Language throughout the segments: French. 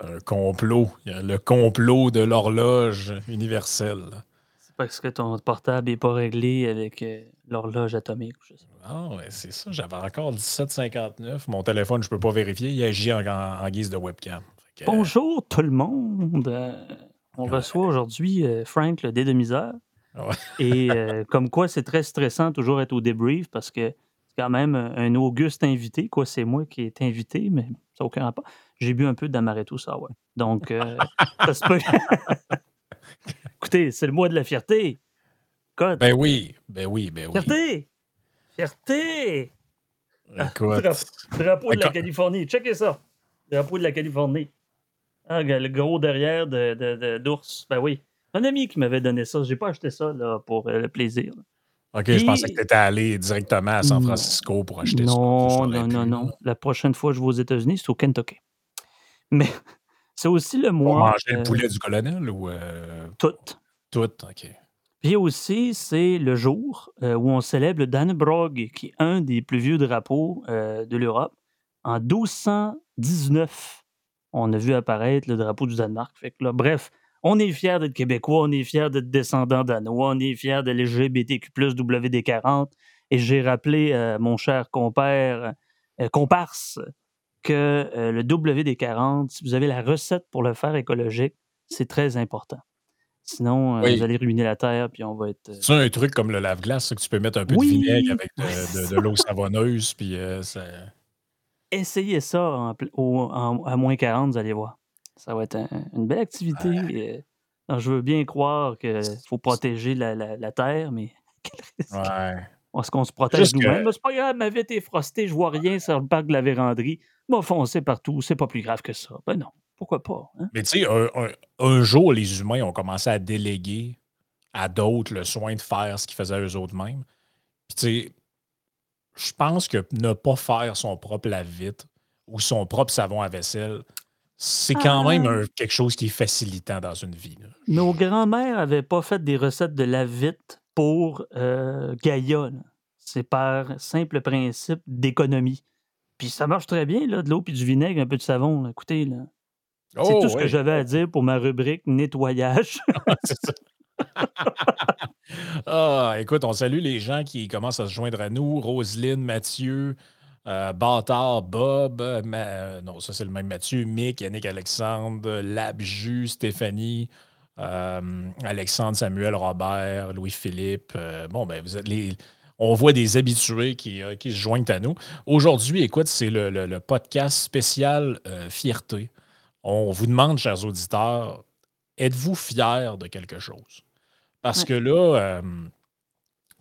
un complot. Il y a le complot de l'horloge universelle. C'est parce que ton portable n'est pas réglé avec euh, l'horloge atomique. Je sais pas. Ah ouais, c'est ça. J'avais encore 17,59. Mon téléphone, je peux pas vérifier. Il agit en, guise de webcam. Que, euh, Bonjour tout le monde. Euh, on reçoit aujourd'hui euh, Frank, le dé de misère. Ouais. Et euh, comme quoi, c'est très stressant toujours être au débrief parce que c'est quand même un auguste invité. Quoi, c'est moi qui est invité, mais ça n'a aucun rapport. J'ai bu un peu d'amaretto sour. Donc, euh, ça se peut. Écoutez, c'est le mois de la fierté. Ben oui, ben oui, ben oui. Fierté! Fierté! Écoute, Drapeau, drapeau de la. Californie. Checkez ça. Drapeau de la Californie. Ah, le gros derrière de, de- de- d'ours. Ben oui. Un ami qui m'avait donné ça. J'ai pas acheté ça là, pour euh, le plaisir. là. OK, je pensais que tu étais allé directement à San Non. Francisco pour acheter ça. Non, Ça, non, non, non. là. La prochaine fois que je vais aux États-Unis, c'est au Kentucky. Mais c'est aussi le Pour mois. manger euh, le poulet du colonel ou euh, Tout. tout? OK. Puis aussi, c'est le jour euh, où on célèbre le Dannebrog, qui est un des plus vieux drapeaux euh, de l'Europe. En 1219, on a vu apparaître le drapeau du Danemark. Fait que là, bref, on est fiers d'être québécois, on est fiers d'être descendants danois, on est fiers de l'LGBTQ+, WD40. Et j'ai rappelé à mon cher compère, euh, comparse, que euh, le WD40, si vous avez la recette pour le faire écologique, c'est très important. Sinon, euh, Oui. vous allez ruiner la terre, puis on va être. euh, C'est un truc comme le lave-glace, que tu peux mettre un peu Oui. de vinaigre avec de, l'eau savonneuse, puis euh, ça... Essayez ça en au- en- à moins 40, vous allez voir. Ça va être un- une belle activité. Alors, je veux bien croire qu'il faut protéger la, la- la terre, mais quel risque? Ouais. Est-ce qu'on se protège Juste que- nous-mêmes? Ben, C'est pas grave, ma vitre est frostée, je vois rien sur le parc de la véranderie. M'a foncé partout, c'est pas plus grave que ça. Ben non, pourquoi pas? hein? Mais tu sais, un, un- un jour, les humains ont commencé à déléguer à d'autres le soin de faire ce qu'ils faisaient eux-mêmes. Puis tu sais, je pense que ne pas faire son propre lave-vitre ou son propre savon à vaisselle, c'est quand Ah. même un- quelque chose qui est facilitant dans une vie. là. Nos grands-mères n'avaient pas fait des recettes de lave-vite pour euh, Gaïa. C'est par simple principe d'économie. Puis ça marche très bien, là, de l'eau puis du vinaigre, un peu de savon. là. Écoutez, là. C'est Oh, tout ce que j'avais à dire pour ma rubrique nettoyage. Ça. ah, écoute, on salue les gens qui commencent à se joindre à nous. Roselyne, Mathieu, euh, Bâtard, Bob, euh, Ma- euh, non, ça c'est le même Mathieu, Mick, Yannick Alexandre, Labju, Stéphanie, euh, Alexandre, Samuel, Robert, Louis-Philippe. bon, ben, vous êtes les. On voit des habitués qui, euh, qui se joignent à nous. Aujourd'hui, écoute, c'est le, le- le podcast spécial euh, Fierté. On vous demande, chers auditeurs, êtes-vous fiers de quelque chose? Parce Ouais. que là, euh,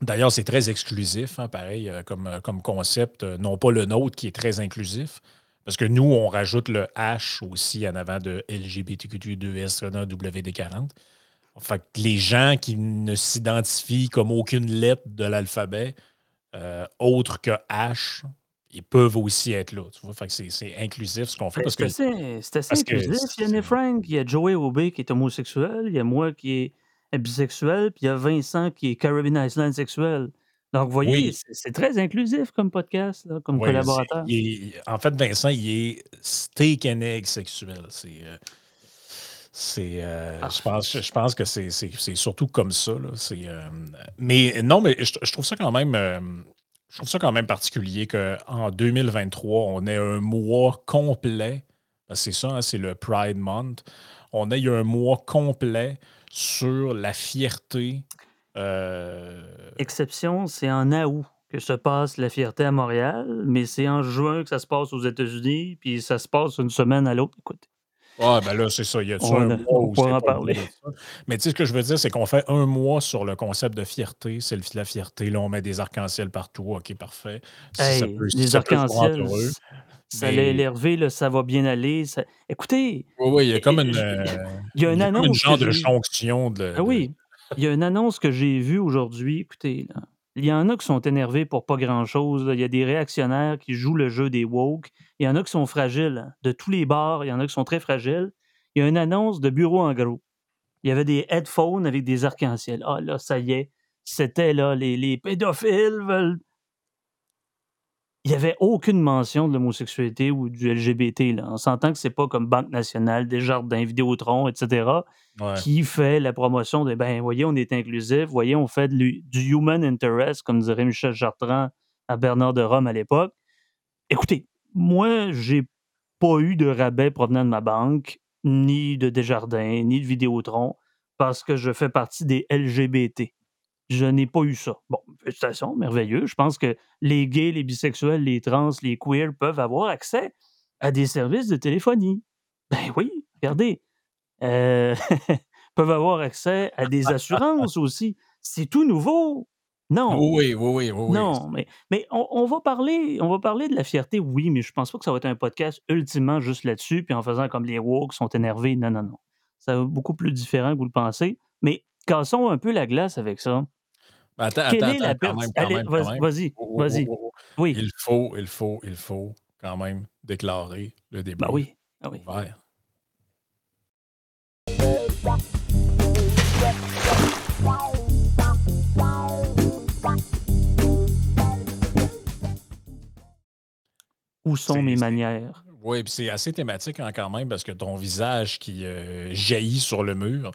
d'ailleurs, c'est très exclusif, hein, pareil, comme, comme concept, non pas le nôtre qui est très inclusif, parce que nous, on rajoute le H aussi en avant de LGBTQ2S WD40. Fait que les gens qui ne s'identifient comme aucune lettre de l'alphabet euh, autre que H, ils peuvent aussi être là. Tu vois? Fait que c'est, inclusif ce qu'on fait. C'est assez, inclusif. Il y a c'est- Frank, il y a Joey Aubé qui est homosexuel, il y a moi qui est bisexuel, puis il y a Vincent qui est Caribbean Island sexuel. Donc, vous voyez, Oui. c'est très inclusif comme podcast, là, comme collaborateur. est- en fait, Vincent, il est steak and egg sexuel. C'est. euh, c'est, euh, Ah. je, pense, je pense que c'est, c'est- c'est surtout comme ça. là. C'est, euh, mais non, mais je, je trouve ça quand même. euh, je trouve ça quand même particulier qu'en 2023, on ait un mois complet. que C'est ça, hein, c'est le Pride Month. On ait un mois complet sur la fierté. Exception, c'est en août que se passe la fierté à Montréal, mais c'est en juin que ça se passe aux États-Unis, puis ça se passe une semaine à l'autre. Écoute, Ah, ben là, c'est ça. Il y a On un a- mois on où pourra en parler. Mais tu sais, ce que je veux dire, c'est qu'on fait un mois sur le concept de fierté. C'est le- la fierté. Là, on met des arcs-en-ciel partout. OK, parfait. Ça hey, peut- les ça peut rendre arcs-en-ciel, ça mais- là, ça va bien aller. ça- Écoutez, Oui, oui, il y a comme Et- une, euh, il y a une annonce genre de jonction de. Ah oui, il y a une annonce que j'ai vue aujourd'hui. Écoutez, là, il y en a qui sont énervés pour pas grand-chose. Il y a des réactionnaires qui jouent le jeu des woke. Il y en a qui sont fragiles. De tous les bords, il y en a qui sont très fragiles. Il y a une annonce de bureau en gros. Il y avait des headphones avec des arcs-en-ciel. Ah là, ça y est. C'était là, les, les pédophiles. Il n'y avait aucune mention de l'homosexualité ou du LGBT. Là. On s'entend que c'est pas comme Banque nationale, Desjardins, Vidéotron, etc., qui fait la promotion de ben, voyez, on est inclusif, voyez, on fait du human interest, comme dirait Michel Chartrand à Bernard de Rome à l'époque. Écoutez, moi, j'ai pas eu de rabais provenant de ma banque, ni de Desjardins, ni de Vidéotron, parce que je fais partie des LGBT. Je n'ai pas eu ça. Bon, félicitations, merveilleux. Je pense que les gays, les bisexuels, les trans, les queers peuvent avoir accès à des services de téléphonie. Ben oui, regardez. Euh, peuvent avoir accès à des assurances aussi. C'est tout nouveau. Non. Oui, oui, oui, oui. Non, mais, mais on, va parler, on va parler de la fierté, oui, mais je pense pas que ça va être un podcast ultimement juste là-dessus, puis en faisant comme les woke sont énervés. Non, non, non. Ça va être beaucoup plus différent que vous le pensez. Mais cassons un peu la glace avec ça. Attends, Quelle attends, est la perte? Vas-y, vas-y. Oui. Il faut, il faut, il faut quand même déclarer le ben débat. Ben oui. Ah oui. Ouvert. Où sont mes manières? Oui, puis c'est assez thématique hein, quand même parce que ton visage qui euh, jaillit sur le mur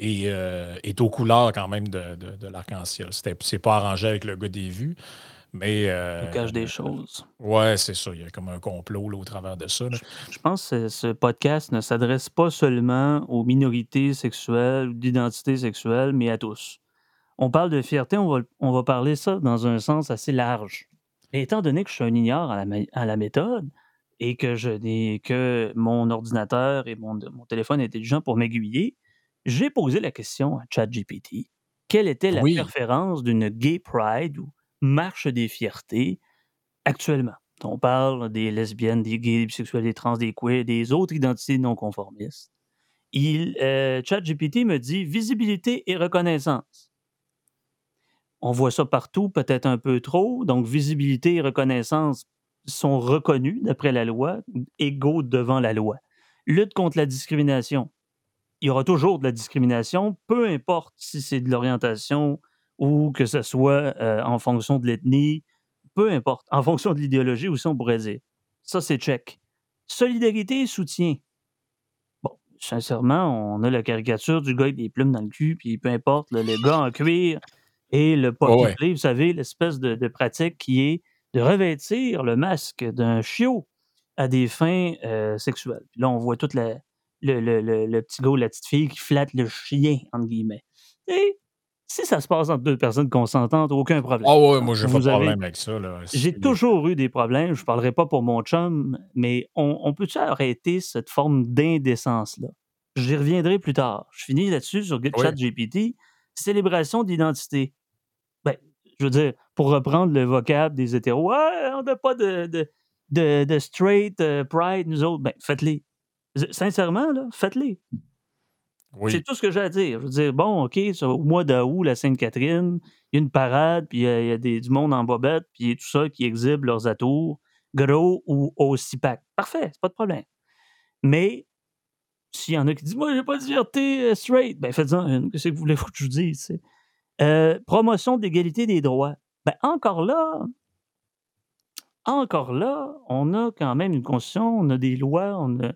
est, euh, est, aux couleurs quand même de, de, l'arc-en-ciel. C'est pas arrangé avec le gars des vues, mais. Euh, Il cache des choses. Ouais, c'est ça. Il y a comme un complot au travers de ça. Je, pense que ce podcast ne s'adresse pas seulement aux minorités sexuelles ou d'identité sexuelle, mais à tous. On parle de fierté, on va, on va parler ça dans un sens assez large. Et étant donné que je suis un ignore à la, à la méthode et que je n'ai que mon ordinateur et mon, mon téléphone intelligent pour m'aiguiller, j'ai posé la question à ChatGPT. Quelle était la préférence d'une gay pride ou marche des fiertés actuellement? On parle des lesbiennes, des gays, des bisexuels, des trans, des queers, des autres identités non conformistes. Il, euh, ChatGPT me dit visibilité et reconnaissance. On voit ça partout, peut-être un peu trop. Donc, visibilité et reconnaissance sont reconnus d'après la loi, égaux devant la loi. Lutte contre la discrimination. Il y aura toujours de la discrimination, peu importe si c'est de l'orientation ou que ce soit euh, en fonction de l'ethnie, peu importe, en fonction de l'idéologie aussi, on pourrait dire. Ça, c'est check. Solidarité et soutien. Bon, sincèrement, on a la caricature du gars avec des plumes dans le cul, puis peu importe, le, gars en cuir et le pocket vous savez, l'espèce de, pratique qui est de revêtir le masque d'un chiot à des fins euh, sexuelles. Puis là, on voit toute le, le, petit gars ou la petite fille qui flatte le chien, entre guillemets. Et si ça se passe entre deux personnes consentantes, aucun problème. Ah ouais, moi, j'ai pas de problème avec ça. J'ai toujours eu des problèmes. Je ne parlerai pas pour mon chum, mais on, peut-tu arrêter cette forme d'indécence-là? J'y reviendrai plus tard. Je finis là-dessus sur ChatGPT. Célébration d'identité je veux dire, pour reprendre le vocable des hétéros, on n'a pas de, de, de, straight euh, pride, nous autres. Ben, faites-les. Sincèrement, là, faites-les. C'est tout ce que j'ai à dire. Je veux dire, bon, OK, au mois d'août, la Sainte-Catherine, il y a une parade, puis il y a, des, du monde en bobette, puis tout ça qui exhibe leurs atours, gros ou aussi pack. Parfait, c'est pas de problème. Mais s'il y en a qui disent, moi, j'ai pas de fierté euh, straight, ben faites-en une. Qu'est-ce que vous voulez que je vous dise? Euh, promotion d'égalité des droits. Ben, encore là, encore là, on a quand même une constitution, on a des lois, on a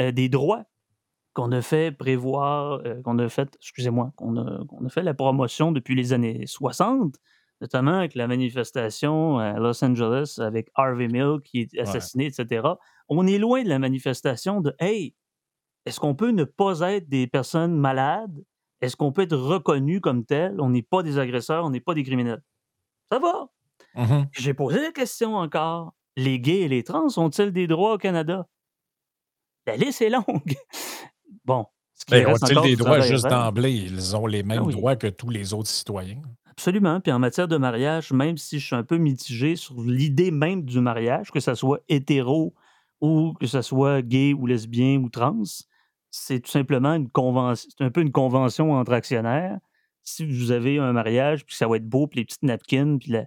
euh, des droits qu'on a fait prévoir, euh, qu'on a fait, excusez-moi, qu'on a, a, fait la promotion depuis les années 60, notamment avec la manifestation à Los Angeles avec Harvey Milk qui est assassiné, etc. On est loin de la manifestation de Hey, est-ce qu'on peut ne pas être des personnes malades? Est-ce qu'on peut être reconnu comme tel? On n'est pas des agresseurs, on n'est pas des criminels. Ça va. Mmh J'ai posé la question encore. Les gays et les trans ont-ils des droits au Canada? La liste est longue. bon. Ben, ont-ils des droits juste d'emblée? Ils ont les mêmes ah droits que tous les autres citoyens. Absolument. Puis en matière de mariage, même si je suis un peu mitigé sur l'idée même du mariage, que ce soit hétéro ou que ce soit gay ou lesbien ou trans, c'est tout simplement une convention, un peu une convention entre actionnaires. Si vous avez un mariage, puis ça va être beau, puis les petites napkins, puis la...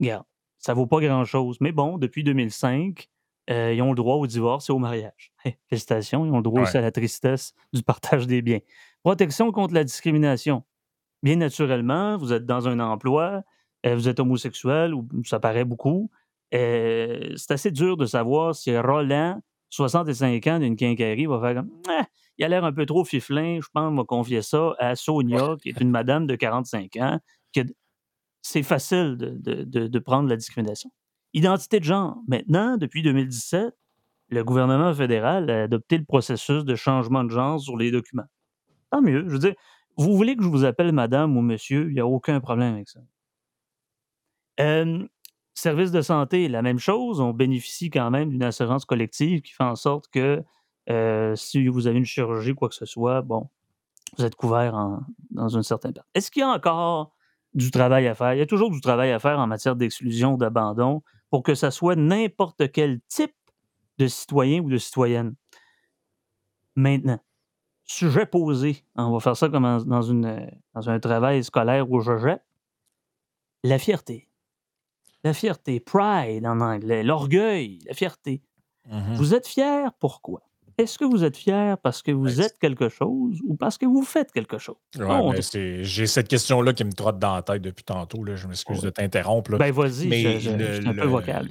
Regarde, ça vaut pas grand-chose. Mais bon, depuis 2005, euh, ils ont le droit au divorce et au mariage. félicitations, ils ont le droit aussi à la tristesse du partage des biens. Protection contre la discrimination. Bien naturellement, vous êtes dans un emploi, euh, vous êtes homosexuel, ou ça paraît beaucoup, euh, c'est assez dur de savoir si Roland, 65 ans d'une quincaillerie, va faire comme «Ah, il a l'air un peu trop fiflin, je pense, on va confier ça à Sonia, qui est une madame de 45 ans. C'est facile de, de prendre la discrimination. Identité de genre. Maintenant, depuis 2017, le gouvernement fédéral a adopté le processus de changement de genre sur les documents. Tant mieux. Je veux dire, vous voulez que je vous appelle madame ou monsieur, il n'y a aucun problème avec ça. service de santé, la même chose. On bénéficie quand même d'une assurance collective qui fait en sorte que euh, si vous avez une chirurgie, quoi que ce soit, bon, vous êtes couvert dans une certaine période. Est-ce qu'il y a encore du travail à faire? Il y a toujours du travail à faire en matière d'exclusion, d'abandon, pour que ça soit n'importe quel type de citoyen ou de citoyenne. Maintenant, sujet posé, on va faire ça comme dans, une, dans un travail scolaire où je jette, la fierté. La fierté, pride en anglais, l'orgueil, la fierté. Mmh vous êtes fier, pourquoi? Est-ce que vous êtes fier parce que vous êtes quelque chose ou parce que vous faites quelque chose? j'ai cette question-là qui me trotte dans la tête depuis tantôt. Là. Je m'excuse de t'interrompre. Ben vas-y, je, suis un peu vocal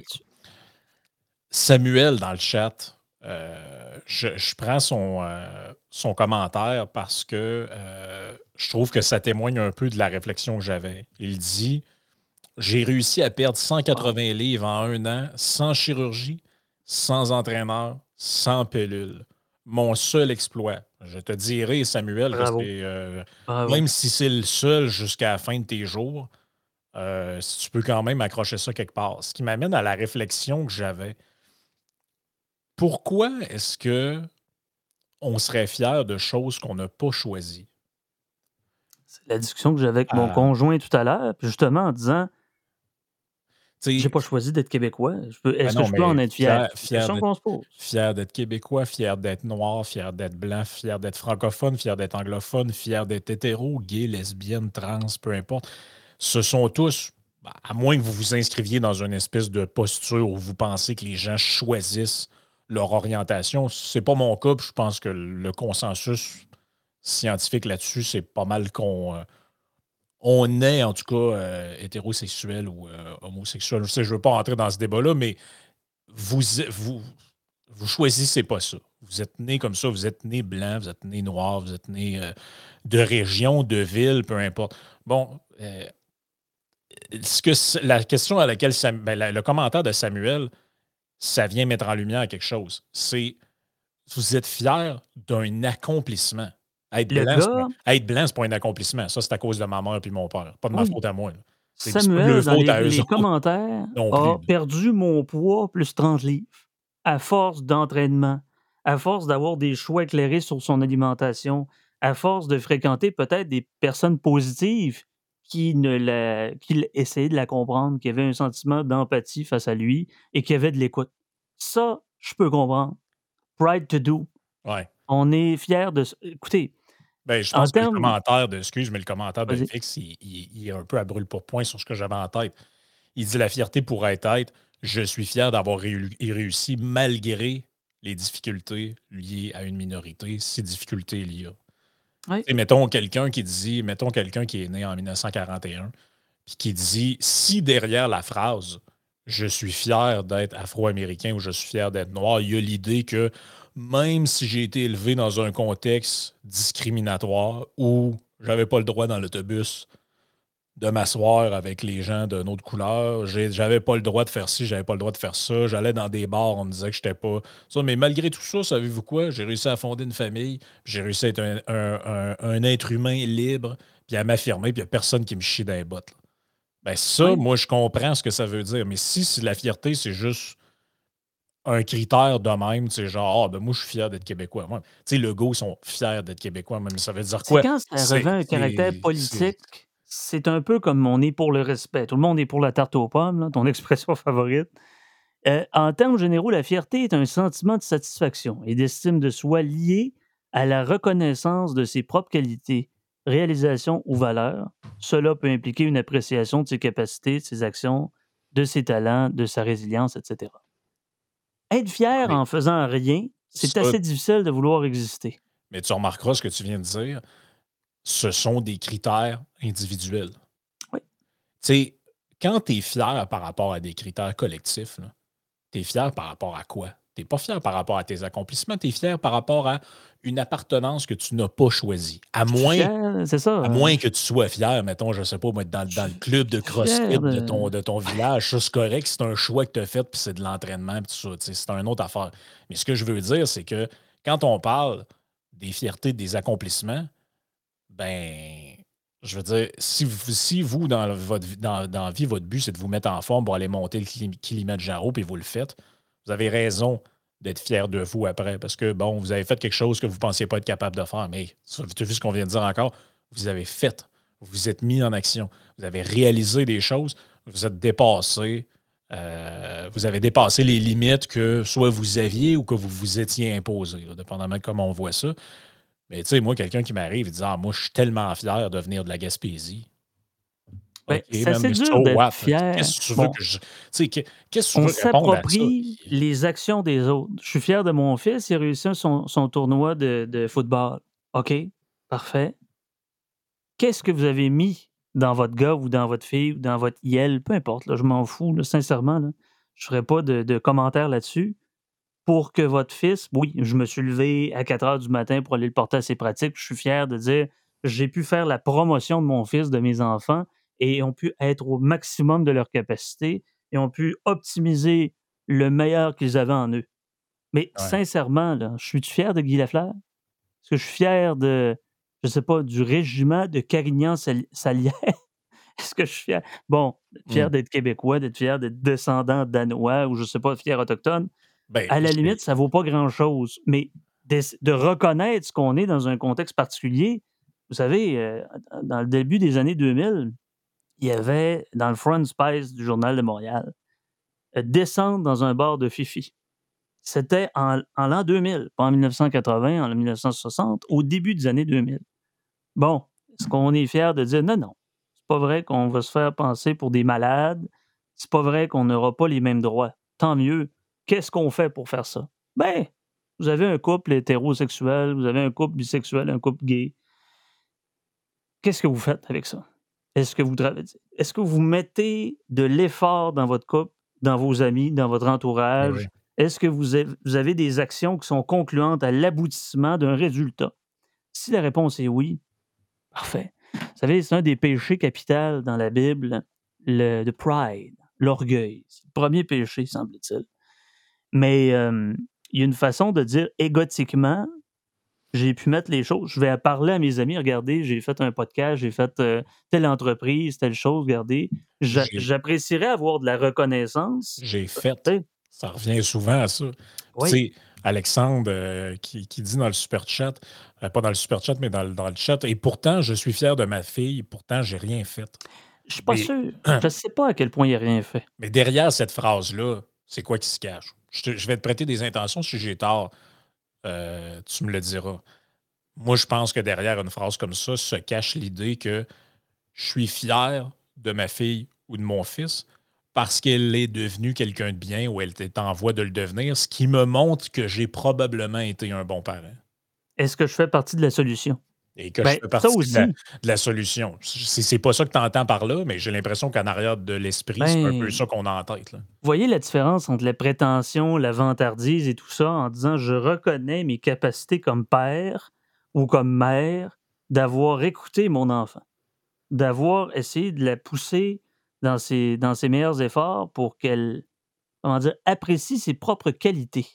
Samuel dans le chat, euh, je, prends son, euh, son commentaire parce que euh, je trouve que ça témoigne un peu de la réflexion que j'avais. Il dit J'ai réussi à perdre 180 livres en un an sans chirurgie, sans entraîneur, sans pilule. Mon seul exploit. Je te dirai, Samuel, euh, même si c'est le seul jusqu'à la fin de tes jours, euh, si tu peux quand même accrocher ça quelque part. Ce qui m'amène à la réflexion que j'avais. Pourquoi est-ce que on serait fier de choses qu'on n'a pas choisies? C'est la discussion que j'avais avec mon ah. conjoint tout à l'heure, justement en disant j'ai pas choisi d'être québécois. Est-ce ben que je peux en être fier? Fier, fier d'être québécois, fier d'être noir, fier d'être blanc, fier d'être francophone, fier d'être anglophone, fier d'être hétéro, gay, lesbienne, trans, peu importe. Ce sont tous, à moins que vous vous inscriviez dans une espèce de posture où vous pensez que les gens choisissent leur orientation. C'est pas mon cas, je pense que le consensus scientifique là-dessus, c'est pas mal qu'on euh, on est en tout cas euh, hétérosexuel ou euh, homosexuel. Je ne veux pas rentrer dans ce débat-là, mais vous, vous, choisissez pas ça. Vous êtes né comme ça, vous êtes né blanc, vous êtes né noir, vous êtes né euh, de région, de ville, peu importe. Bon, ce la question à laquelle ben, le commentaire de Samuel, ça vient mettre en lumière quelque chose. C'est vous êtes fier d'un accomplissement. Être blanc, c'est pas, pas un accomplissement. Ça, c'est à cause de ma mère et mon père. Pas de ma faute à moi. Samuel, dans les, commentaires, a perdu mon poids plus 30 livres à force d'entraînement, à force d'avoir des choix éclairés sur son alimentation, à force de fréquenter peut-être des personnes positives qui, ne la, qui essayaient de la comprendre, qui avaient un sentiment d'empathie face à lui et qui avaient de l'écoute. Ça, je peux comprendre. Pride to do. Ouais. On est fiers de. Écoutez, ben, je pense que le commentaire de, excuse, mais le commentaire de Fix, il, est un peu à brûle pour point sur ce que j'avais en tête. Il dit la fierté pourrait être je suis fier d'avoir réussi malgré les difficultés liées à une minorité, ces difficultés il y a. Et mettons quelqu'un qui dit, mettons quelqu'un qui est né en 1941, puis qui dit si derrière la phrase je suis fier d'être afro-américain ou je suis fier d'être noir, il y a l'idée que même si j'ai été élevé dans un contexte discriminatoire où j'avais pas le droit dans l'autobus de m'asseoir avec les gens d'une autre couleur, j'avais pas le droit de faire ci, j'avais pas le droit de faire ça, j'allais dans des bars, on me disait que j'étais pas ça, mais malgré tout ça, savez-vous quoi? J'ai réussi à fonder une famille, j'ai réussi à être un, être humain libre, puis à m'affirmer, puis il n'y a personne qui me chie dans les bottes. Ben ça, moi, je comprends ce que ça veut dire, mais si la fierté, c'est juste un critère de même, c'est genre, ah, ben moi, je suis fier d'être québécois. Tu sais, le go, ils sont fiers d'être québécois, même ça veut dire quoi? Quand ça revêt un caractère politique, c'est un peu comme on est pour le respect. Tout le monde est pour la tarte aux pommes, ton expression favorite. Euh, en termes généraux, la fierté est un sentiment de satisfaction et d'estime de soi lié à la reconnaissance de ses propres qualités, réalisations ou valeurs. Cela peut impliquer une appréciation de ses capacités, de ses actions, de ses talents, de sa résilience, etc. Être fier en faisant rien, c'est assez difficile de vouloir exister. Mais tu remarqueras ce que tu viens de dire. Ce sont des critères individuels. Oui. Tu sais, quand tu es fier par rapport à des critères collectifs, tu es fier par rapport à quoi? Tu n'es pas fier par rapport à tes accomplissements, tu es fier par rapport à une appartenance que tu n'as pas choisie. À moins, ça, à moins que tu sois fier, mettons, je ne sais pas, dans, dans le club de CrossFit de... ton, de ton village, ça c'est correct, c'est un choix que tu as fait, puis c'est de l'entraînement, puis tout ça, c'est une autre affaire. Mais ce que je veux dire, c'est que quand on parle des fiertés, des accomplissements, ben, je veux dire, si vous, si vous dans, votre, dans, dans la vie, votre but, c'est de vous mettre en forme pour aller monter le kilomètre Jarreau, puis vous le faites, vous avez raison d'être fier de vous après, parce que, bon, vous avez fait quelque chose que vous ne pensiez pas être capable de faire, mais tu as vu ce qu'on vient de dire encore, vous avez fait, vous vous êtes mis en action, vous avez réalisé des choses, vous êtes dépassé, euh, vous avez dépassé les limites que soit vous aviez ou que vous vous étiez imposé, dépendamment de comment on voit ça. Mais tu sais, moi, quelqu'un qui m'arrive et dit Ah, moi, je suis tellement fier de venir de la Gaspésie. Ben, c'est dur d'être fier. Qu'est-ce que tu veux que je. Qu'est-ce que tu veux On s'approprie les actions des autres. Je suis fier de mon fils, il a réussi son, son tournoi de, de, football. OK, parfait. Qu'est-ce que vous avez mis dans votre gars ou dans votre fille ou dans votre IEL, peu importe, là, je m'en fous, là, sincèrement. Là, je ne ferai pas de, de commentaires là-dessus pour que votre fils, oui, je me suis levé à 4 heures du matin pour aller le porter à ses pratiques. Je suis fier de dire j'ai pu faire la promotion de mon fils, de mes enfants, et ont pu être au maximum de leur capacité et ont pu optimiser le meilleur qu'ils avaient en eux. Mais sincèrement, là, je suis fier de Guy Lafleur? Est-ce que je suis fier de, je sais pas, du régiment de Carignan-Salière? Est-ce que je suis fier? Bon, fier mmh. d'être québécois, d'être fier d'être descendant danois ou je sais pas, fier autochtone. Ben, à la limite, ça vaut pas grand-chose. Mais de, reconnaître ce qu'on est dans un contexte particulier, vous savez, euh, dans le début des années 2000, il y avait dans le front space du Journal de Montréal, euh, descendre dans un bar de Fifi. C'était en, l'an 2000, pas en 1980, en 1960, au début des années 2000. Bon, est-ce qu'on est fier de dire non, non, c'est pas vrai qu'on va se faire penser pour des malades, c'est pas vrai qu'on n'aura pas les mêmes droits. Tant mieux, Qu'est-ce qu'on fait pour faire ça? Ben, vous avez un couple hétérosexuel, vous avez un couple bisexuel, un couple gay. Qu'est-ce que vous faites avec ça? Est-ce que vous est-ce que vous mettez de l'effort dans votre couple, dans vos amis, dans votre entourage? Est-ce que vous avez des actions qui sont concluantes à l'aboutissement d'un résultat? Si la réponse est oui, parfait. Vous savez, c'est un des péchés capitaux dans la Bible, le pride, l'orgueil. C'est le premier péché, semble-t-il. Mais il y a une façon de dire égotiquement, j'ai pu mettre les choses. Je vais parler à mes amis, regardez, j'ai fait un podcast, j'ai fait telle entreprise, telle chose, regardez. J'apprécierais avoir de la reconnaissance. J'ai fait. Ça revient souvent à ça. Tu sais, Alexandre qui, dit dans le super chat, pas dans le super chat, mais dans, le chat, et pourtant, je suis fier de ma fille, pourtant, j'ai rien fait. Je suis pas sûr. je ne sais pas à quel point il a rien fait. Mais derrière cette phrase-là, c'est quoi qui se cache? Je, vais te prêter des intentions. Si j'ai tort, euh, tu me le diras. Moi, je pense que derrière une phrase comme ça se cache l'idée que je suis fier de ma fille ou de mon fils parce qu'elle est devenue quelqu'un de bien ou elle est en voie de le devenir, ce qui me montre que j'ai probablement été un bon parent. Est-ce que je fais partie de la solution? Et que je ben, fais partie de la, solution. C'est pas ça que tu entends par là, mais j'ai l'impression qu'en arrière de l'esprit, c'est un peu ben, ça qu'on a en tête. Vous voyez la différence entre la prétention, la vantardise et tout ça en disant je reconnais mes capacités comme père ou comme mère d'avoir écouté mon enfant, d'avoir essayé de la pousser dans ses, dans ses meilleurs efforts pour qu'elle comment dire, apprécie ses propres qualités.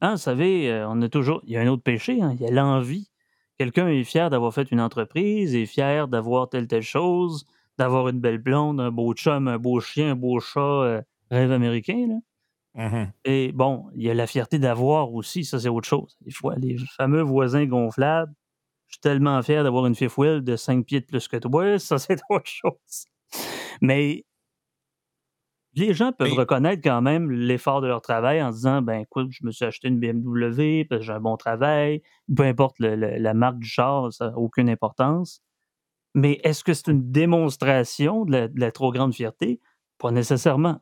Hein, vous savez, euh, on a toujours. Il y a un autre péché, hein, il y a l'envie quelqu'un est fier d'avoir fait une entreprise, est fier d'avoir telle, telle chose, d'avoir une belle blonde, un beau chum, un beau chien, un beau chat, euh, rêve américain. Là. Mmh Et bon, il y a la fierté d'avoir aussi, ça c'est autre chose. Des fois, les fameux voisins gonflables, je suis tellement fier d'avoir une fifth wheel de 5 pieds de plus que toi, ça c'est autre chose. Mais les gens peuvent reconnaître quand même l'effort de leur travail en disant ben écoute, je me suis acheté une BMW parce que j'ai un bon travail, peu importe la marque du char, ça n'a aucune importance. Mais est-ce que c'est une démonstration de la, trop grande fierté? Pas nécessairement.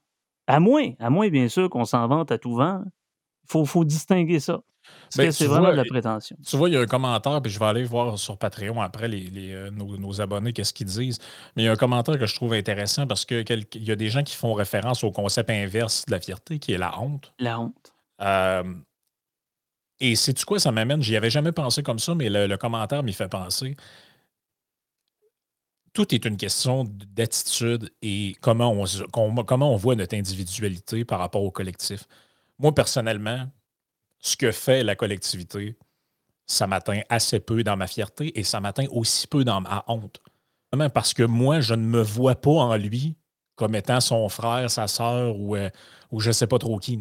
À moins, à moins bien sûr qu'on s'en vante à tout vent. Il faut, faut distinguer ça. Ben, c'est tu vraiment vois, de la prétention? tu vois, il y a un commentaire, puis je vais aller voir sur Patreon après les, les, euh, nos, nos abonnés, qu'est-ce qu'ils disent. Mais il y a un commentaire que je trouve intéressant parce que quel- il y a des gens qui font référence au concept inverse de la fierté, qui est la honte. La honte. Euh, et sais-tu quoi, ça m'amène, j'y avais jamais pensé comme ça, mais le, le commentaire m'y fait penser. Tout est une question d'attitude et comment on, comment on voit notre individualité par rapport au collectif. Moi, personnellement, ce que fait la collectivité, ça m'atteint assez peu dans ma fierté et ça m'atteint aussi peu dans ma honte. Vraiment Parce que moi, je ne me vois pas en lui comme étant son frère, sa sœur ou, euh, je ne sais pas trop qui.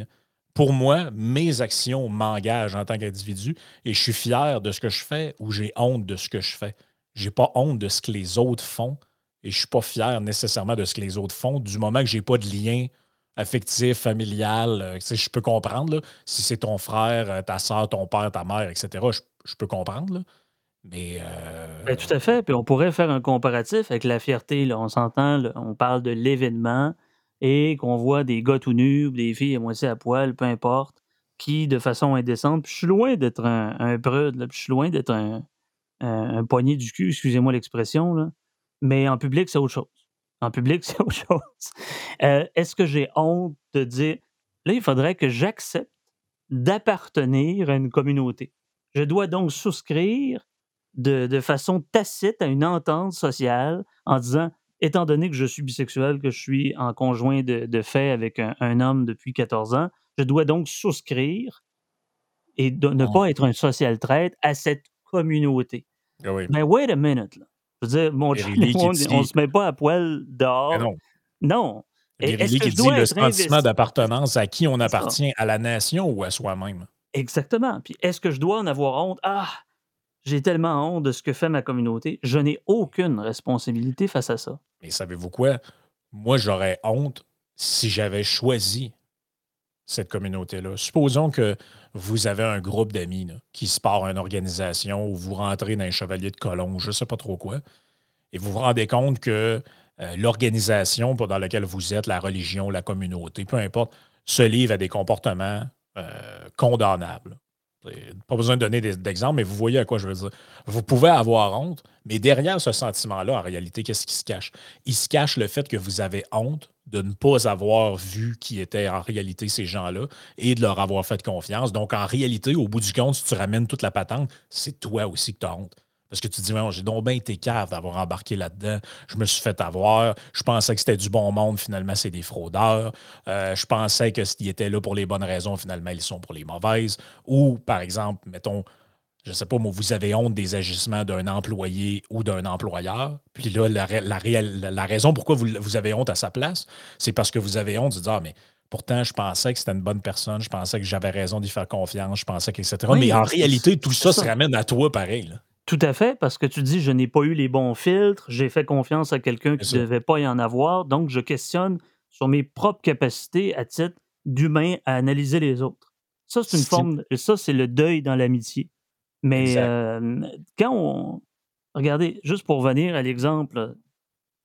Pour moi, mes actions m'engagent en tant qu'individu et je suis fier de ce que je fais ou j'ai honte de ce que je fais. J'ai pas honte de ce que les autres font et je suis pas fier nécessairement de ce que les autres font du moment que j'ai pas de lien affectif, familial. euh, je peux comprendre si c'est ton frère, euh, ta soeur, ton père, ta mère, etc. Je, peux comprendre. là. Mais euh, Ben, tout à fait. Puis on pourrait faire un comparatif avec la fierté. Là. On s'entend, on parle de l'événement et qu'on voit des gars tout nus ou des filles à moitié à poil, peu importe, qui, de façon indécente, puis je suis loin d'être un, un je suis loin d'être un, un, un poignet du cul, excusez-moi l'expression, mais en public, c'est autre chose. En public, c'est autre chose. Euh, Est-ce que j'ai honte de dire, là, il faudrait que j'accepte d'appartenir à une communauté. Je dois donc souscrire de, de façon tacite à une entente sociale en disant, étant donné que je suis bisexuel, que je suis en conjoint de, de fait avec un, un homme depuis 14 ans, je dois donc souscrire et de ne pas être un social traite à cette communauté. ah oui. Mais wait a minute, là. Je veux dire, mon on, dit- on se met pas à poil Mais dehors. non. Non. Est-ce que qui je dit le sentiment d'appartenance à qui on appartient, à la nation ou à soi-même. Exactement. Puis est-ce que je dois en avoir honte? Ah, j'ai tellement honte de ce que fait ma communauté. Je n'ai aucune responsabilité face à ça. Mais savez-vous quoi? Moi, j'aurais honte si j'avais choisi cette communauté-là. Supposons que vous avez un groupe d'amis qui se part une organisation ou vous rentrez dans un chevalier de colon ou je ne sais pas trop quoi, et vous vous rendez compte que euh, l'organisation dans laquelle vous êtes, la religion, la communauté, peu importe, se livre à des comportements euh, condamnables. Pas besoin de donner d'exemples, mais vous voyez à quoi je veux dire. Vous pouvez avoir honte, mais derrière ce sentiment-là, en réalité, qu'est-ce qui se cache? Il se cache le fait que vous avez honte de ne pas avoir vu qui étaient en réalité ces gens-là et de leur avoir fait confiance. Donc, en réalité, au bout du compte, si tu ramènes toute la patente, c'est toi aussi que tu as honte. Parce que tu te dis, j'ai donc bien été cave d'avoir embarqué là-dedans. Je me suis fait avoir. Je pensais que c'était du bon monde. Finalement, c'est des fraudeurs. Euh, je pensais que s'ils étaient là pour les bonnes raisons, finalement, ils sont pour les mauvaises. Ou, par exemple, mettons, je sais pas, moi, vous avez honte des agissements d'un employé ou d'un employeur. Puis là, la, la réelle- la- la raison pourquoi vous, vous avez honte à sa place, c'est parce que vous avez honte de dire, ah, mais pourtant, je pensais que c'était une bonne personne, je pensais que j'avais raison d'y faire confiance, je pensais que, etc. Oui, mais en réalité, tout ça, ça. se ramène à toi pareil. là. Tout à fait, parce que tu dis, je n'ai pas eu les bons filtres, j'ai fait confiance à quelqu'un qui ne devait pas y en avoir, donc je questionne sur mes propres capacités à titre d'humain à analyser les autres. Ça, c'est une forme, ça, c'est le deuil dans l'amitié. Mais euh, quand on. Regardez, juste pour revenir à l'exemple,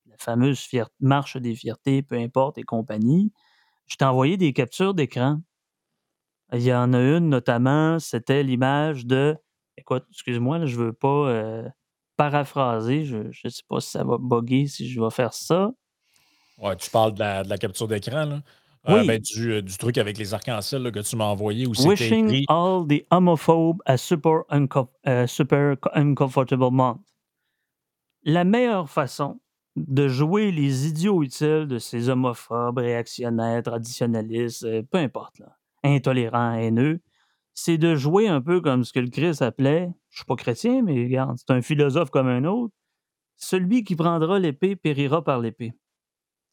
la fameuse fier- marche des fiertés, peu importe, et compagnie, je t'ai envoyé des captures d'écran. Il y en a une notamment, c'était l'image de. Écoute, excuse-moi, là, je veux pas euh, paraphraser, je ne sais pas si ça va bugger si je vais faire ça. Ouais, tu parles de la, de la capture d'écran, là. Euh, Oui. ben, du, euh, du truc avec les arcs-en-ciel que tu m'as envoyé c'était Wishing écrit. all the homophobes a super, unco- euh, super uncomfortable month. La meilleure façon de jouer les idiots utiles de ces homophobes, réactionnaires, traditionnalistes, peu importe, là, intolérants, haineux, c'est de jouer un peu comme ce que le Christ appelait, je suis pas chrétien, mais regarde, c'est un philosophe comme un autre, celui qui prendra l'épée périra par l'épée.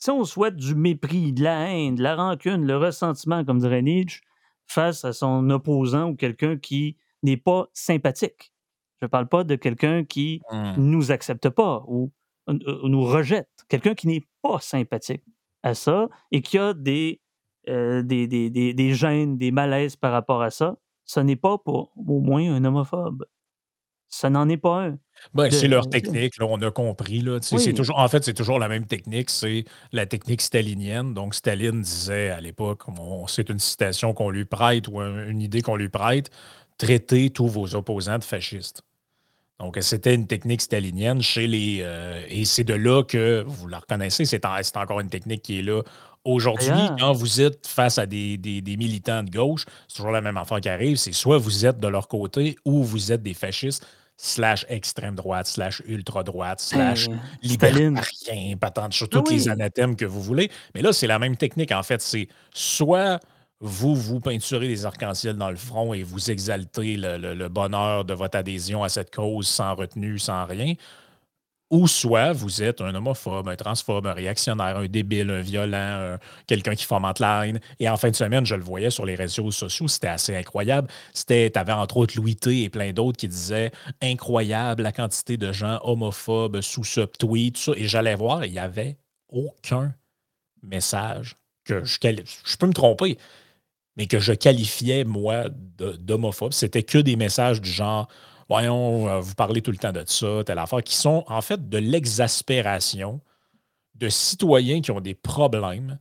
Si on souhaite du mépris, de la haine, de la rancune, le ressentiment, comme dirait Nietzsche, face à son opposant ou quelqu'un qui n'est pas sympathique. Je ne parle pas de quelqu'un qui Hmm. nous accepte pas ou, ou nous rejette. Quelqu'un qui n'est pas sympathique à ça et qui a des, euh, des, des, des, des gênes, des malaises par rapport à ça, ce n'est pas pour au moins un homophobe. Ça n'en est pas un. Ben, de- c'est leur technique, là, on a compris. Là. C'est toujours, en fait, c'est toujours la même technique, c'est la technique stalinienne. Donc, Staline disait à l'époque, c'est une citation qu'on lui prête ou un- une idée qu'on lui prête. traiter tous vos opposants de fascistes. Donc, c'était une technique stalinienne chez les. Euh, et c'est de là que, vous la reconnaissez, c'est encore une technique qui est là aujourd'hui. Quand vous êtes face à des, militants de gauche, c'est toujours la même affaire qui arrive c'est soit vous êtes de leur côté ou vous êtes des fascistes slash extrême droite, slash ultra droite, slash libertarien, patente, sur tous les anathèmes que vous voulez. Mais là, c'est la même technique. En fait, c'est soit vous vous peinturez des arcs-en-ciel dans le front et vous exaltez le, bonheur de votre adhésion à cette cause sans retenue, sans rien, ou soit vous êtes un homophobe, un transphobe, un réactionnaire, un débile, un violent, quelqu'un qui fomente la haine. Et en fin de semaine, je le voyais sur les réseaux sociaux, c'était assez incroyable. C'était, avais entre autres Louis T et plein d'autres qui disaient incroyable la quantité de gens homophobes sous ce tweet. Et j'allais voir, il n'y avait aucun message que je, je peux me tromper, mais que je qualifiais, moi, d'homophobe. C'était que des messages du genre Voyons, euh, vous parlez tout le temps de ça, telle affaire, qui sont en fait de l'exaspération de citoyens qui ont des problèmes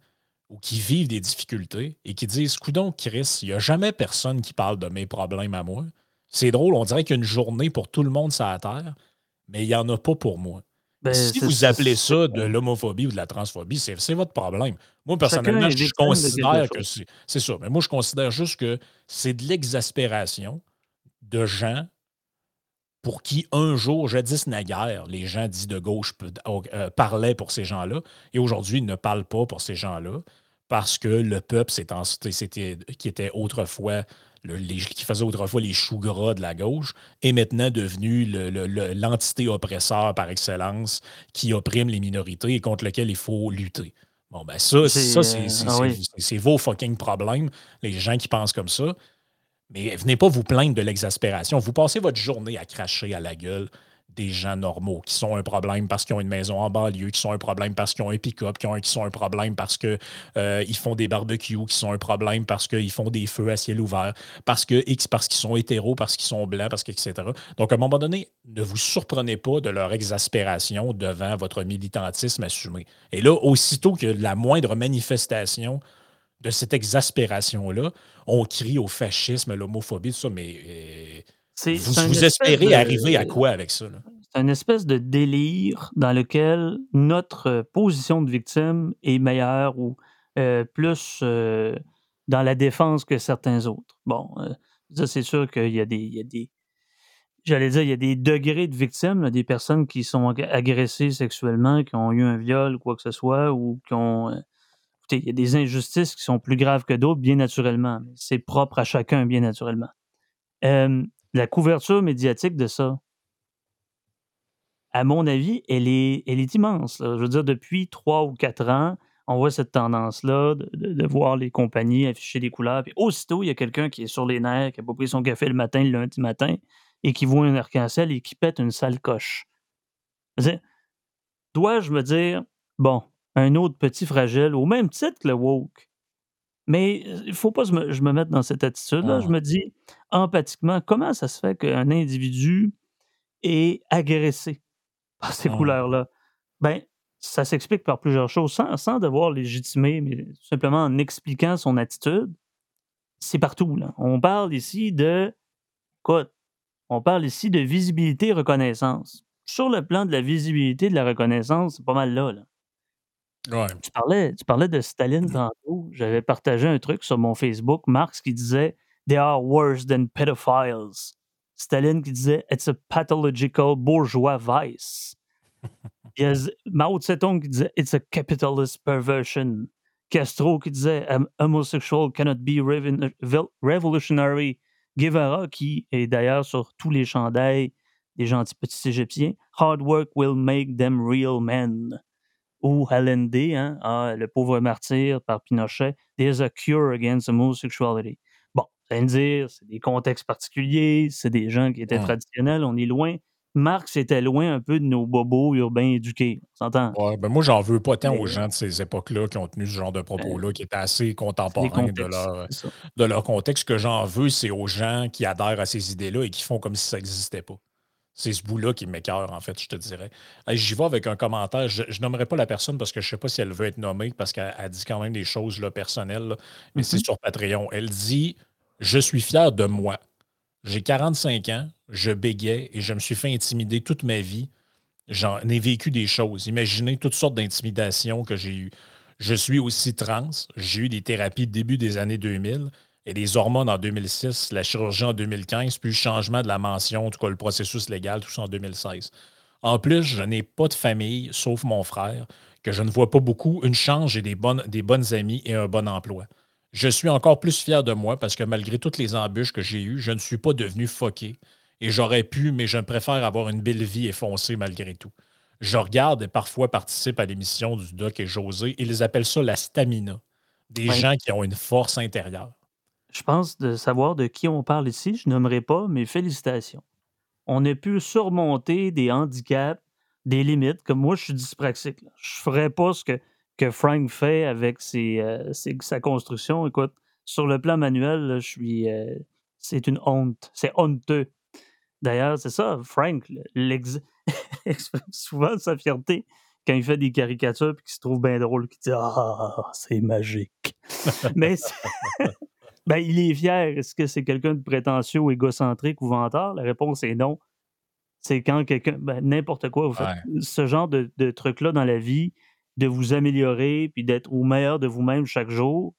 ou qui vivent des difficultés et qui disent Coudon, Chris, il n'y a jamais personne qui parle de mes problèmes à moi. C'est drôle, on dirait qu'il y a une journée pour tout le monde sur la Terre, mais il n'y en a pas pour moi. Ben, si vous appelez ça de l'homophobie ou de la transphobie, c'est votre problème. Moi, personnellement, je considère que c'est ça. Mais moi, je considère juste que c'est de l'exaspération de gens pour qui un jour, jadis naguère, les gens dits de gauche euh, parlaient pour ces gens-là, et aujourd'hui, ils ne parlent pas pour ces gens-là, parce que le peuple, c'était, qui était autrefois qui faisait autrefois les choux gras de la gauche, est maintenant devenu l'entité oppresseur par excellence qui opprime les minorités et contre lequel il faut lutter. Bon, ben ça, ça euh, ah c'est vos fucking problèmes, les gens qui pensent comme ça. Mais venez pas vous plaindre de l'exaspération. Vous passez votre journée à cracher à la gueule des gens normaux qui sont un problème parce qu'ils ont une maison en banlieue, qui sont un problème parce qu'ils ont un pick-up, qui, qui, sont un problème parce qu'ils euh, font des barbecues, qui sont un problème parce qu'ils font des feux à ciel ouvert, parce que parce qu'ils sont hétéros, parce qu'ils sont blancs, parce que, etc. Donc, à un moment donné, ne vous surprenez pas de leur exaspération devant votre militantisme assumé. Et là, aussitôt que la moindre manifestation de cette exaspération-là, on crie au fascisme, à l'homophobie, tout ça, mais euh, vous, espérez arriver à quoi avec ça? C'est une espèce de délire dans lequel notre position de victime est meilleure ou euh, plus euh, dans la défense que certains autres. Bon, ça, c'est sûr qu'il y a des. Il y a des J'allais dire, il y a des degrés de victimes, des personnes qui sont agressées sexuellement, qui ont eu un viol ou quoi que ce soit, ou qui ont il y a des injustices qui sont plus graves que d'autres, bien naturellement. C'est propre à chacun, bien naturellement. la couverture médiatique de ça, à mon avis, elle est, immense. Je veux dire, depuis trois ou quatre ans, on voit cette tendance-là de, voir les compagnies afficher des couleurs. Puis aussitôt, il y a quelqu'un qui est sur les nerfs, qui n'a pas pris son café le matin, le lundi matin, et qui voit un arc-en-ciel et qui pète une sale coche. Dois-je me dire, bon, un autre petit fragile, au même titre que le woke. Mais il ne faut pas que je me mette dans cette attitude-là. Je ah. me dis, empathiquement, comment ça se fait qu'un individu est agressé par ces ah. couleurs-là? Ben, ça s'explique par plusieurs choses, sans, sans, devoir légitimer, mais simplement en expliquant son attitude. C'est partout. Là. On parle ici de. Écoute, on parle ici de visibilité et reconnaissance. Sur le plan de la visibilité et de la reconnaissance, c'est pas mal là. là. Tu parlais, tu parlais de Staline mmh. tantôt. J'avais partagé un truc sur mon Facebook, Marx, qui disait They are worse than pedophiles. Staline qui disait It's a pathological bourgeois vice. Il y a Mao Tse-tung qui disait It's a capitalist perversion. Castro qui disait Homosexual cannot be revolutionary. Guevara, qui est d'ailleurs sur tous les chandails des gentils petits égyptiens Hard work will make them real men ou Allende, hein, ah, le pauvre martyr par Pinochet, There's a cure against homosexuality. Bon, ça veut dire, c'est des contextes particuliers, c'est des gens qui étaient traditionnels, on est loin. Marx était loin un peu de nos bobos urbains éduqués, on s'entend? Ouais, ben moi, j'en veux pas tant aux gens de ces époques-là qui ont tenu ce genre de ben, propos-là, qui étaient assez contemporains de leur, de leur contexte. Ce que j'en veux, c'est aux gens qui adhèrent à ces idées-là et qui font comme si ça n'existait pas. C'est ce bout-là qui m'écœure, en fait, je te dirais. J'y vais avec un commentaire. Je, ne nommerai pas la personne parce que je ne sais pas si elle veut être nommée, parce qu'elle dit quand même des choses là, personnelles, mais c'est mm-hmm. sur Patreon. Elle dit Je suis fier de moi. J'ai 45 ans, je bégais et je me suis fait intimider toute ma vie. J'en ai vécu des choses. Imaginez toutes sortes d'intimidations que j'ai eues. Je suis aussi trans. J'ai eu des thérapies début des années 2000 et des hormones en 2006, la chirurgie en 2015, puis le changement de la mention, en tout cas le processus légal, tout ça en 2016. En plus, je n'ai pas de famille, sauf mon frère, que je ne vois pas beaucoup. Une chance, j'ai des bonnes, des bonnes amies et un bon emploi. Je suis encore plus fier de moi parce que malgré toutes les embûches que j'ai eues, je ne suis pas devenu foqué. Et j'aurais pu, mais je préfère avoir une belle vie et foncer malgré tout. Je regarde et parfois participe à l'émission du Doc et José. Ils appellent ça la stamina. Des gens qui ont une force intérieure. Je pense de savoir de qui on parle ici. Je nommerai pas, mais félicitations. On a pu surmonter des handicaps, des limites. Comme moi, je suis dyspraxique. Je ne ferais pas ce que que Frank fait avec euh, sa construction, écoute, sur le plan manuel, je suis. Euh, c'est une honte. C'est honteux. D'ailleurs, c'est ça, Frank exprime souvent sa fierté quand il fait des caricatures et qu'il se trouve bien drôle, qu'il dit Ah, c'est magique. Mais ben, il est fier. Est-ce que c'est quelqu'un de prétentieux ou égocentrique ou vantard? La réponse est non. C'est quand quelqu'un, ben, n'importe quoi, vous faites ce genre de, de truc-là dans la vie, de vous améliorer puis d'être au meilleur de vous-même chaque jour,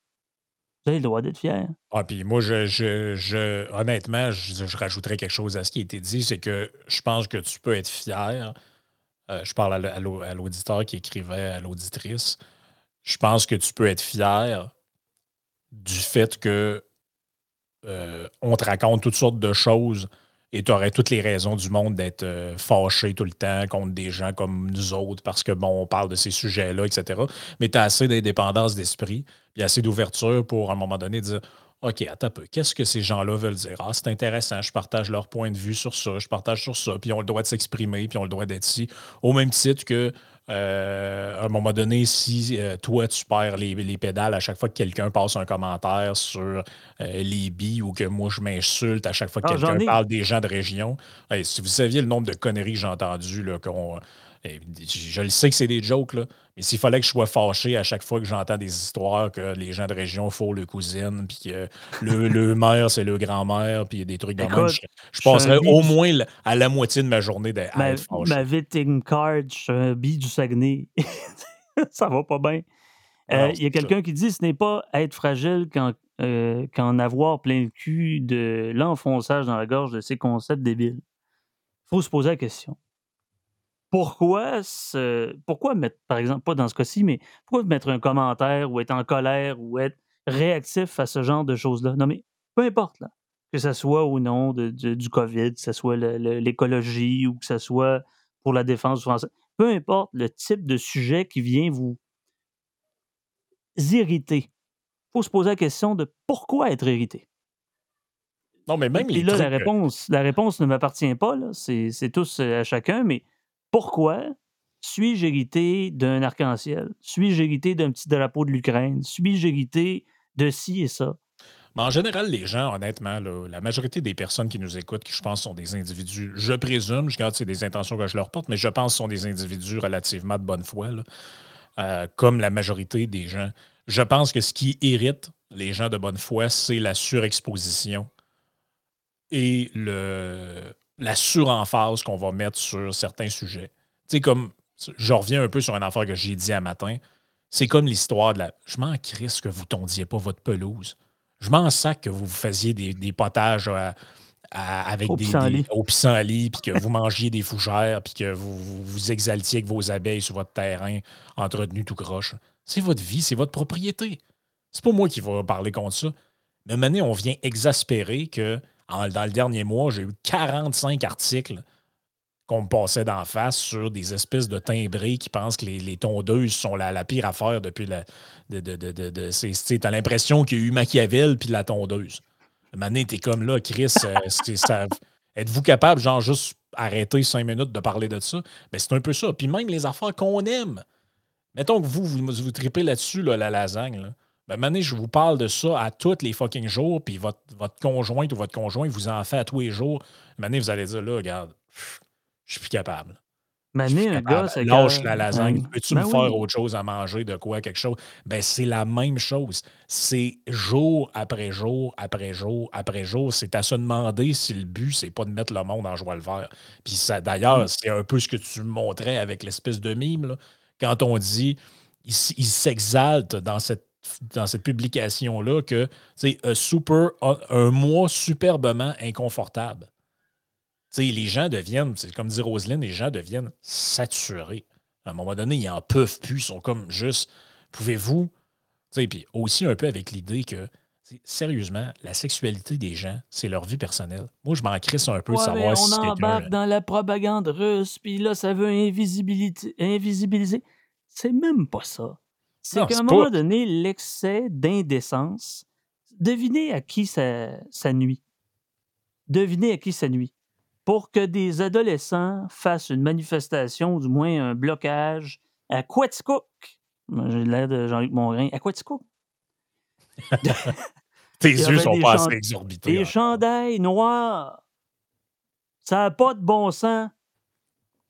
vous avez le droit d'être fier. Ah, puis moi, je, je, honnêtement, je, rajouterais quelque chose à ce qui a été dit, c'est que je pense que tu peux être fier. Euh, je parle à l'auditeur qui écrivait à l'auditrice. Je pense que tu peux être fier du fait que euh, on te raconte toutes sortes de choses et tu aurais toutes les raisons du monde d'être euh, fâché tout le temps contre des gens comme nous autres parce que, bon, on parle de ces sujets-là, etc. Mais tu as assez d'indépendance d'esprit, et assez d'ouverture pour, à un moment donné, dire OK, attends un peu, qu'est-ce que ces gens-là veulent dire? Ah, c'est intéressant, je partage leur point de vue sur ça, je partage sur ça, puis ils ont le droit de s'exprimer, puis ils ont le droit d'être ici, au même titre que euh, à un moment donné, si euh, toi, tu perds les, pédales à chaque fois que quelqu'un passe un commentaire sur euh, les billes ou que moi, je m'insulte à chaque fois que ah, quelqu'un parle des gens de région, si vous saviez le nombre de conneries que j'ai entendues, qu'on je le sais que c'est des jokes, là, mais s'il fallait que je sois fâché à chaque fois que j'entends des histoires que les gens de région font le cousine, puis que le, le maire, c'est le grand-mère, puis des trucs comme ça, je, passerais au moins à la moitié de ma journée de ma, ma victim card, je suis un bi du Saguenay. ça va pas bien. Euh, il y a quelqu'un qui dit ce n'est pas être fragile qu'en euh, avoir plein le cul de l'enfonçage dans la gorge de ces concepts débiles. Il faut se poser la question pourquoi, pourquoi mettre, par exemple, pas dans ce cas-ci, mais pourquoi mettre un commentaire ou être en colère ou être réactif à ce genre de choses-là? Non, mais peu importe, là, que ce soit ou non du COVID, que ce soit l'écologie ou que ce soit pour la défense du français, peu importe le type de sujet qui vient vous irriter. Il faut se poser la question de pourquoi être irrité. Non, mais même Et là, la réponse, la réponse ne m'appartient pas, c'est tous à chacun, mais pourquoi suis-je hérité d'un arc-en-ciel? Suis-je hérité d'un petit drapeau de l'Ukraine? Suis-je hérité de ci et ça? Mais en général, les gens, honnêtement, la majorité des personnes qui nous écoutent, qui je pense sont des individus, je présume, je garde c'est des intentions que je leur porte, mais je pense sont des individus relativement de bonne foi, euh, comme la majorité des gens. Je pense que ce qui irrite les gens de bonne foi, c'est la surexposition et le, la suremphase qu'on va mettre sur certains sujets. Tu sais, comme, je reviens un peu sur une affaire que j'ai dit un matin. C'est comme l'histoire de la. Je m'en crisse que vous tondiez pas votre pelouse. Je m'en sac que vous faisiez des, potages avec des, des, au pissenlit, puis que vous mangiez des fougères, puis que vous, vous, exaltiez avec vos abeilles sur votre terrain entretenu tout croche. C'est votre vie, c'est votre propriété. C'est pas moi qui vais parler contre ça. Mais maintenant, on vient exaspérer que dans le dernier mois, j'ai eu 45 articles qu'on me passait d'en face sur des espèces de timbrés qui pensent que les, tondeuses sont la, pire affaire depuis la. De, de, t'as l'impression qu'il y a eu Machiavel puis la tondeuse. Mané, t'es comme là, Chris, euh, êtes-vous capable, genre, juste arrêter cinq minutes de parler de ça? Mais ben, c'est un peu ça. Puis même les affaires qu'on aime. Mettons que vous, vous, vous tripez là-dessus, là, la lasagne. Là. Ben, maintenant, je vous parle de ça à tous les fucking jours, puis votre, votre conjointe ou votre conjoint vous en fait à tous les jours. Maintenant, vous allez dire, là, regarde, je suis plus capable. Mané, un gars, c'est Lâche la lasagne. Peux-tu me ben faire autre chose à manger, de quoi, quelque chose? Ben, c'est la même chose. C'est jour après jour, après jour, après jour. C'est à se demander si le but, c'est pas de mettre le monde en joie le vert. Puis ça, d'ailleurs, mm. c'est un peu ce que tu montrais avec l'espèce de mime, là, quand on dit il, s'exalte dans cette dans cette publication-là que c'est super un mois superbement inconfortable les gens deviennent, c'est comme dit Roselyne, les gens deviennent saturés. À un moment donné, ils n'en peuvent plus. Ils sont comme juste, pouvez-vous. Puis aussi un peu avec l'idée que, sérieusement, la sexualité des gens, c'est leur vie personnelle. Moi, je m'en crisse un peu de savoir si On embarque dans la propagande russe, puis là, ça veut invisibiliser. C'est même pas ça. C'est qu'à un moment donné, l'excès d'indécence, devinez à qui ça, ça nuit. Devinez à qui ça nuit pour que des adolescents fassent une manifestation, du moins un blocage à Quetzcook. J'ai l'air de Jean-Luc Mongrain. À Quetzcook. Tes yeux sont pas assez exorbités. Des chandails noirs. Ça n'a pas de bon sens.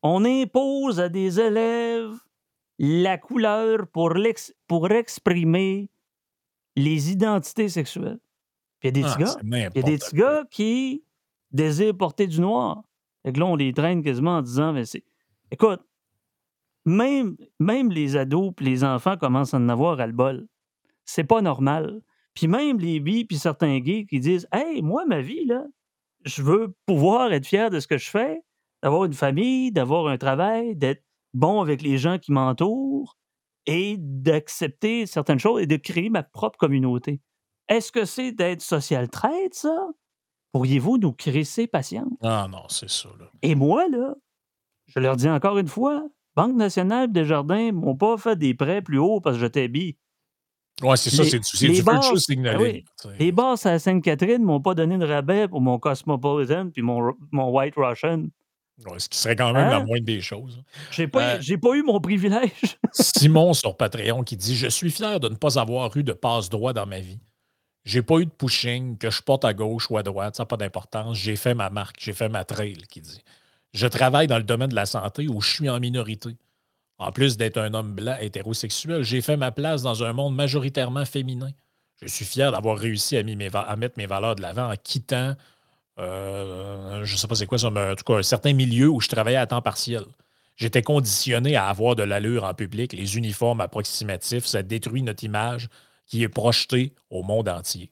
On impose à des élèves la couleur pour, pour exprimer les identités sexuelles. il y a des ah, petits gars, il y a des petits gars qui désir porter du noir. Et là, on les traîne quasiment en disant, mais c'est. Écoute, même, même les ados et les enfants commencent à en avoir à le bol. C'est pas normal. Puis même les bi puis certains gays qui disent Hey, moi, ma vie, là, je veux pouvoir être fier de ce que je fais, d'avoir une famille, d'avoir un travail, d'être bon avec les gens qui m'entourent et d'accepter certaines choses et de créer ma propre communauté. Est-ce que c'est d'être social traite, ça? Pourriez-vous nous crisser patience? Ah non, c'est ça. Là. Et moi, là, je leur dis encore une fois, Banque nationale des jardins m'ont pas fait des prêts plus hauts parce que j'étais bi. Oui, c'est ça, c'est du virtual signaling. les basses à Sainte-Catherine m'ont pas donné de rabais pour mon Cosmopolitan puis mon, mon White Russian. Ce qui serait quand même la hein? moindre des choses. J'ai pas, euh, pas eu mon privilège. Simon sur Patreon qui dit Je suis fier de ne pas avoir eu de passe-droit dans ma vie. J'ai pas eu de pushing, que je porte à gauche ou à droite, ça n'a pas d'importance. J'ai fait ma marque, j'ai fait ma trail, qui dit. Je travaille dans le domaine de la santé où je suis en minorité. En plus d'être un homme blanc hétérosexuel, j'ai fait ma place dans un monde majoritairement féminin. Je suis fier d'avoir réussi à, mettre mes valeurs de l'avant en quittant, euh, je ne sais pas c'est quoi, en tout cas, un certain milieu où je travaillais à temps partiel. J'étais conditionné à avoir de l'allure en public, les uniformes approximatifs, ça détruit notre image qui est projeté au monde entier.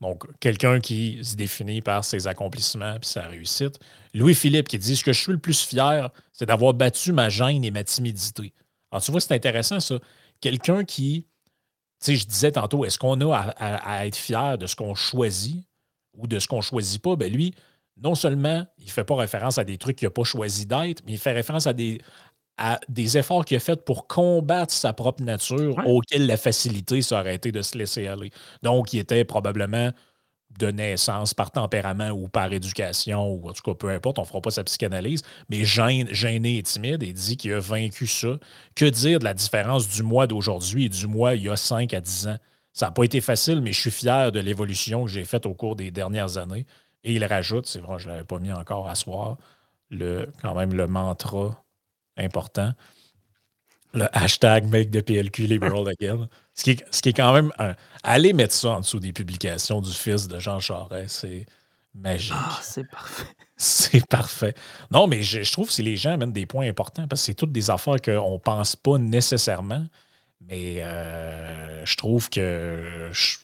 Donc, quelqu'un qui se définit par ses accomplissements et sa réussite. Louis-Philippe qui dit Ce que je suis le plus fier, c'est d'avoir battu ma gêne et ma timidité. Alors, tu vois, c'est intéressant ça. Quelqu'un qui, tu sais, je disais tantôt, est-ce qu'on a à, être fier de ce qu'on choisit ou de ce qu'on ne choisit pas? Ben lui, non seulement il ne fait pas référence à des trucs qu'il n'a pas choisi d'être, mais il fait référence à des, à des efforts qu'il a fait pour combattre sa propre nature, auquel la facilité serait été de se laisser aller. Donc, il était probablement de naissance, par tempérament ou par éducation, ou en tout cas, peu importe, on ne fera pas sa psychanalyse, mais gêné et timide et dit qu'il a vaincu ça. Que dire de la différence du mois d'aujourd'hui et du mois il y a 5 à 10 ans? Ça n'a pas été facile, mais je suis fier de l'évolution que j'ai faite au cours des dernières années. Et il rajoute, c'est vrai, je ne l'avais pas mis encore à soir, le, quand même le mantra important. Le hashtag Make the PLQ Liberal Again. Ce qui, est, ce qui est quand même. Un, aller mettre ça en dessous des publications du fils de Jean Charest, c'est magique. Ah, c'est parfait. C'est parfait. Non, mais je, trouve que si les gens amènent des points importants, parce que c'est toutes des affaires qu'on ne pense pas nécessairement, mais euh, je trouve que. Je,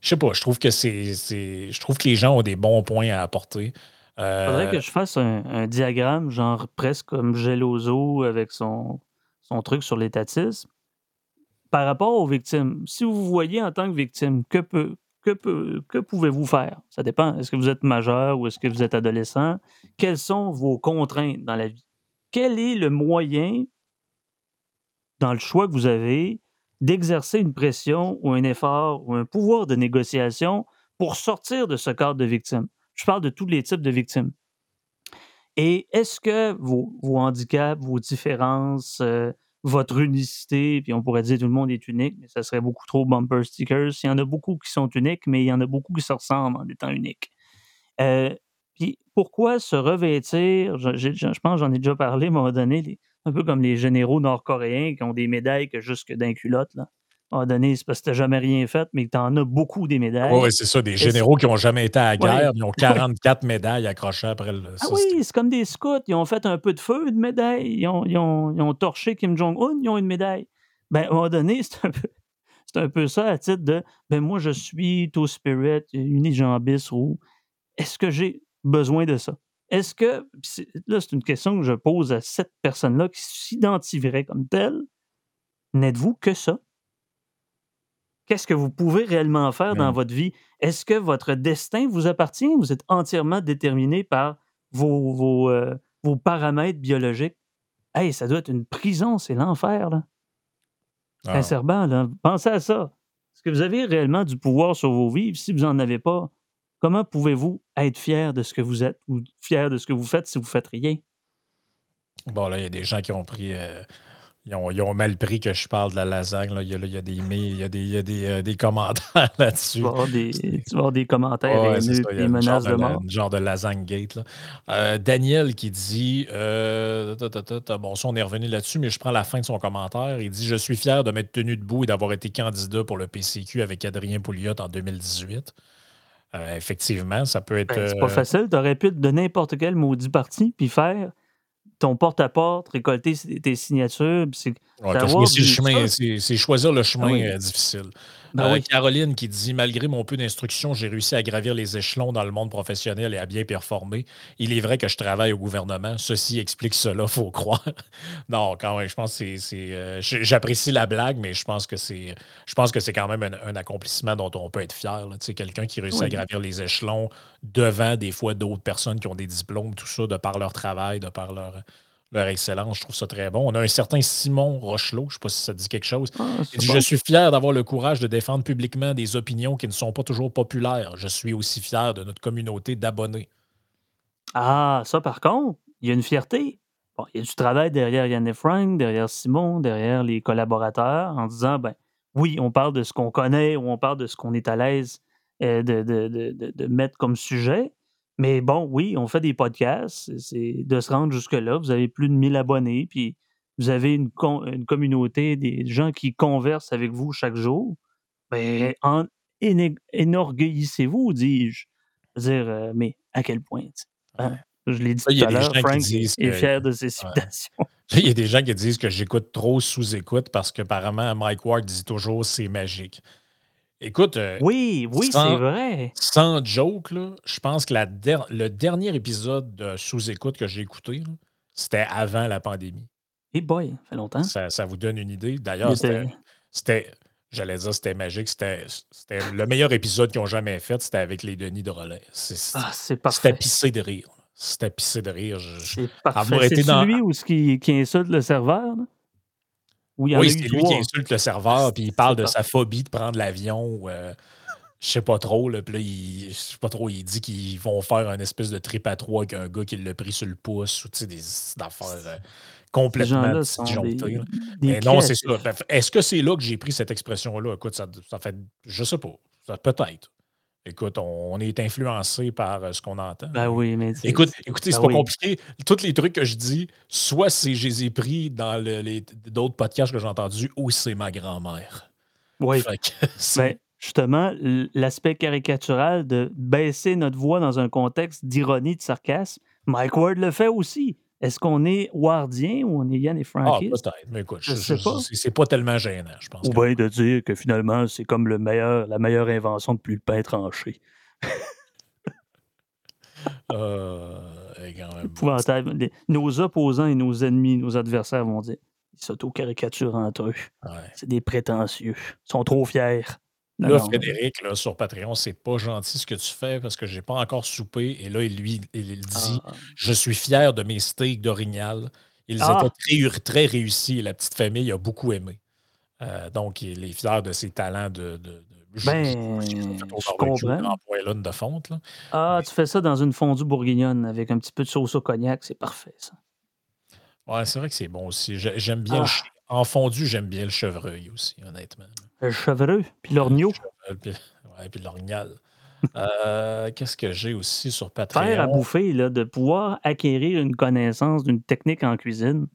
sais pas, je trouve que c'est. Je trouve que les gens ont des bons points à apporter. Il faudrait que je fasse un, diagramme, genre presque comme Geloso avec son, son truc sur l'étatisme. Par rapport aux victimes, si vous voyez en tant que victime, que, peut, que, peut, que pouvez-vous faire? Ça dépend. Est-ce que vous êtes majeur ou est-ce que vous êtes adolescent? Quelles sont vos contraintes dans la vie? Quel est le moyen, dans le choix que vous avez, d'exercer une pression ou un effort ou un pouvoir de négociation pour sortir de ce cadre de victime? Je parle de tous les types de victimes. Et est-ce que vos, handicaps, vos différences, euh, votre unicité, puis on pourrait dire tout le monde est unique, mais ça serait beaucoup trop bumper stickers. Il y en a beaucoup qui sont uniques, mais il y en a beaucoup qui se ressemblent en étant uniques. Euh, Puis pourquoi se revêtir? Je, je- je pense j'en ai déjà parlé à un moment donné, les- un peu comme les généraux nord-coréens qui ont des médailles que jusque d'un culotte. Là. À donné, c'est parce que t'as jamais rien fait, mais que t'en as beaucoup des médailles. Oui, c'est ça, des généraux qui n'ont jamais été à la Ouais. guerre, ils ont 44 médailles accrochées après le. Ah ça, oui, c'est comme des scouts. Ils ont fait un peu de feu, une médaille. Ils ont, ils ont- ils ont torché Kim Jong-un, ils ont une médaille. Ben, à un moment donné, c'est un peu, c'est un peu ça à titre de ben moi, je suis Two Spirit, unijambis ou est-ce que j'ai besoin de ça? Est-ce que, là, c'est une question que je pose à cette personne-là qui s'identifierait comme telle. N'êtes-vous que ça? Qu'est-ce que vous pouvez réellement faire dans votre vie? Est-ce que votre destin vous appartient? Vous êtes entièrement déterminé par vos, vos, euh, vos paramètres biologiques? Hey, ça doit être une prison, c'est l'enfer, là. Ah, Sincèrement, là, pensez à ça. Est-ce que vous avez réellement du pouvoir sur vos vies? Si vous n'en avez pas, comment pouvez-vous être fier de ce que vous êtes ou fier de ce que vous faites si vous faites rien? Bon, là, il y a des gens qui ont pris. euh, ils, ont, ils ont mal pris que je parle de la lasagne. Là. Il, y a, là, il y a des mails, il y a des, il y a des, euh, des commentaires Tu là-dessus. vas avoir des, tu vas avoir des commentaires Ouais, haineux ça, des menaces de, mort. genre de lasagne gate. Là. Euh, Daniel qui dit Bon, ça, on est revenu là-dessus, mais je prends la fin de son commentaire. Il dit Je suis fier de m'être tenu debout et d'avoir été candidat pour le PCQ avec Adrien Pouliot en 2018. Euh, effectivement, ça peut être. Ben, c'est pas euh, facile. Tu aurais pu de n'importe quel maudit parti puis faire ton porte-à-porte, récolter tes signatures. puis c'est- Ouais, du- choisir le chemin oui. euh, difficile. Ben Euh, oui. Caroline qui dit Malgré mon peu d'instruction, j'ai réussi à gravir les échelons dans le monde professionnel et à bien performer. Il est vrai que je travaille au gouvernement. Ceci explique cela, faut croire. non, quand même, je pense que c'est- c'est. euh, J'apprécie la blague, mais je pense que c'est. Je pense que c'est quand même un, un accomplissement dont on peut être fier. sais, Quelqu'un qui réussit à gravir les échelons devant des fois d'autres personnes qui ont des diplômes, tout ça, de par leur travail, de par leur, leur excellence. Je trouve ça très bon. On a un certain Simon Rochelot, je ne sais pas si ça dit quelque chose. Ah, dit, bon. Je suis fier d'avoir le courage de défendre publiquement des opinions qui ne sont pas toujours populaires. Je suis aussi fier de notre communauté d'abonnés. Ah, ça, par contre, il y a une fierté. Bon, il y a du travail derrière Yann et Frank, derrière Simon, derrière les collaborateurs, en disant, ben oui, on parle de ce qu'on connaît ou on parle de ce qu'on est à l'aise euh, de- de- de mettre comme sujet. Mais bon, oui, on fait des podcasts. c'est- de se rendre jusque-là. Vous avez plus de 1000 abonnés, puis vous avez une, une communauté, des gens qui conversent avec vous chaque jour. Ben, en, énorgueillissez-vous, dis-je. Dire, euh, mais à quel point? hein? Je l'ai dit Ça, il y tout a à des l'heure, gens qui Frank est que- fier de ses citations. Il y a des gens qui disent que j'écoute trop sous-écoute parce qu'apparemment, Mike Ward dit toujours c'est magique. Écoute, euh, Oui, oui, Sans- c'est vrai. sans joke, là, je pense que la der- le dernier épisode de sous-écoute que j'ai écouté, c'était avant la pandémie. Et boy, ça fait longtemps. Ça, ça vous donne une idée. Il D'ailleurs, était- c'était, j'allais dire c'était magique, c'était, le meilleur épisode qu'ils ont jamais fait, c'était avec les Denis de relais. C'est- Ah, c'est C'était parfait. pissé de rire. C'était pissé de rire. C'est parfait. C'est dans- celui où ce qui, qui insulte le serveur? là? Ou il y en Oui, c'est lui qui insulte le serveur, puis il parle de sa phobie de prendre l'avion. euh, je sais pas trop. Là, puis là, il, je sais pas trop, il dit qu'ils vont faire un espèce de trip à trois avec un gars qui l'a pris sur le pouce, ou tu sais, des des affaires euh, complètement disjonctées. Mais non, c'est ça. Fait- Est-ce que c'est là que j'ai pris cette expression-là? Écoute, ça, ça fait. Je sais pas. Peut-être. Écoute, on, on est influencé par euh, ce qu'on entend. Ben oui, mais c'est- Écoute, c'est- écoutez, c'est ben pas oui. compliqué. Tous les trucs que je dis, soit c'est je les ai pris dans le- les d'autres podcasts que j'ai entendus, ou c'est ma grand-mère. Oui. C'est- Ben, justement, l'aspect caricatural de baisser notre voix dans un contexte d'ironie, de sarcasme, Mike Ward le fait aussi. Est-ce qu'on est Wardien ou on est Yann et ah, Frankie? peut-être. Mais écoute, Je je- sais je- pas. c'est c'est pas tellement gênant, je pense. Ou bien de dire que finalement, c'est comme le meilleur, la meilleure invention de plus le pain tranché. Euh, et quand même, Épouvantable. Les- nos opposants et nos ennemis, nos adversaires vont dire ils s'auto-caricaturent entre eux. ouais. C'est des prétentieux. Ils sont trop fiers. Là, non. Frédéric, là, sur Patreon, c'est pas gentil ce que tu fais parce que j'ai pas encore soupé. Et là, il, lui, il, il dit Ah, Je suis fier de mes steaks d'orignal. Ils Ah! étaient très, très réussis et la petite famille a beaucoup aimé. Euh, donc, il est fier de ses talents de. de, de Ben, je comprends. en de fonte. Là. Ah, tu fais ça dans une fondue bourguignonne avec un petit peu de sauce au cognac, c'est parfait, ça. Ouais, c'est vrai que c'est bon aussi. J'ai- J'aime bien le Ah. En fondu, j'aime bien le chevreuil aussi, honnêtement. Le chevreux, puis l'orgneau. Euh, Puis, ouais, puis l'orignal. Euh, Qu'est-ce que j'ai aussi sur Faire à Patreon? bouffer, là, de pouvoir acquérir une connaissance d'une technique en cuisine.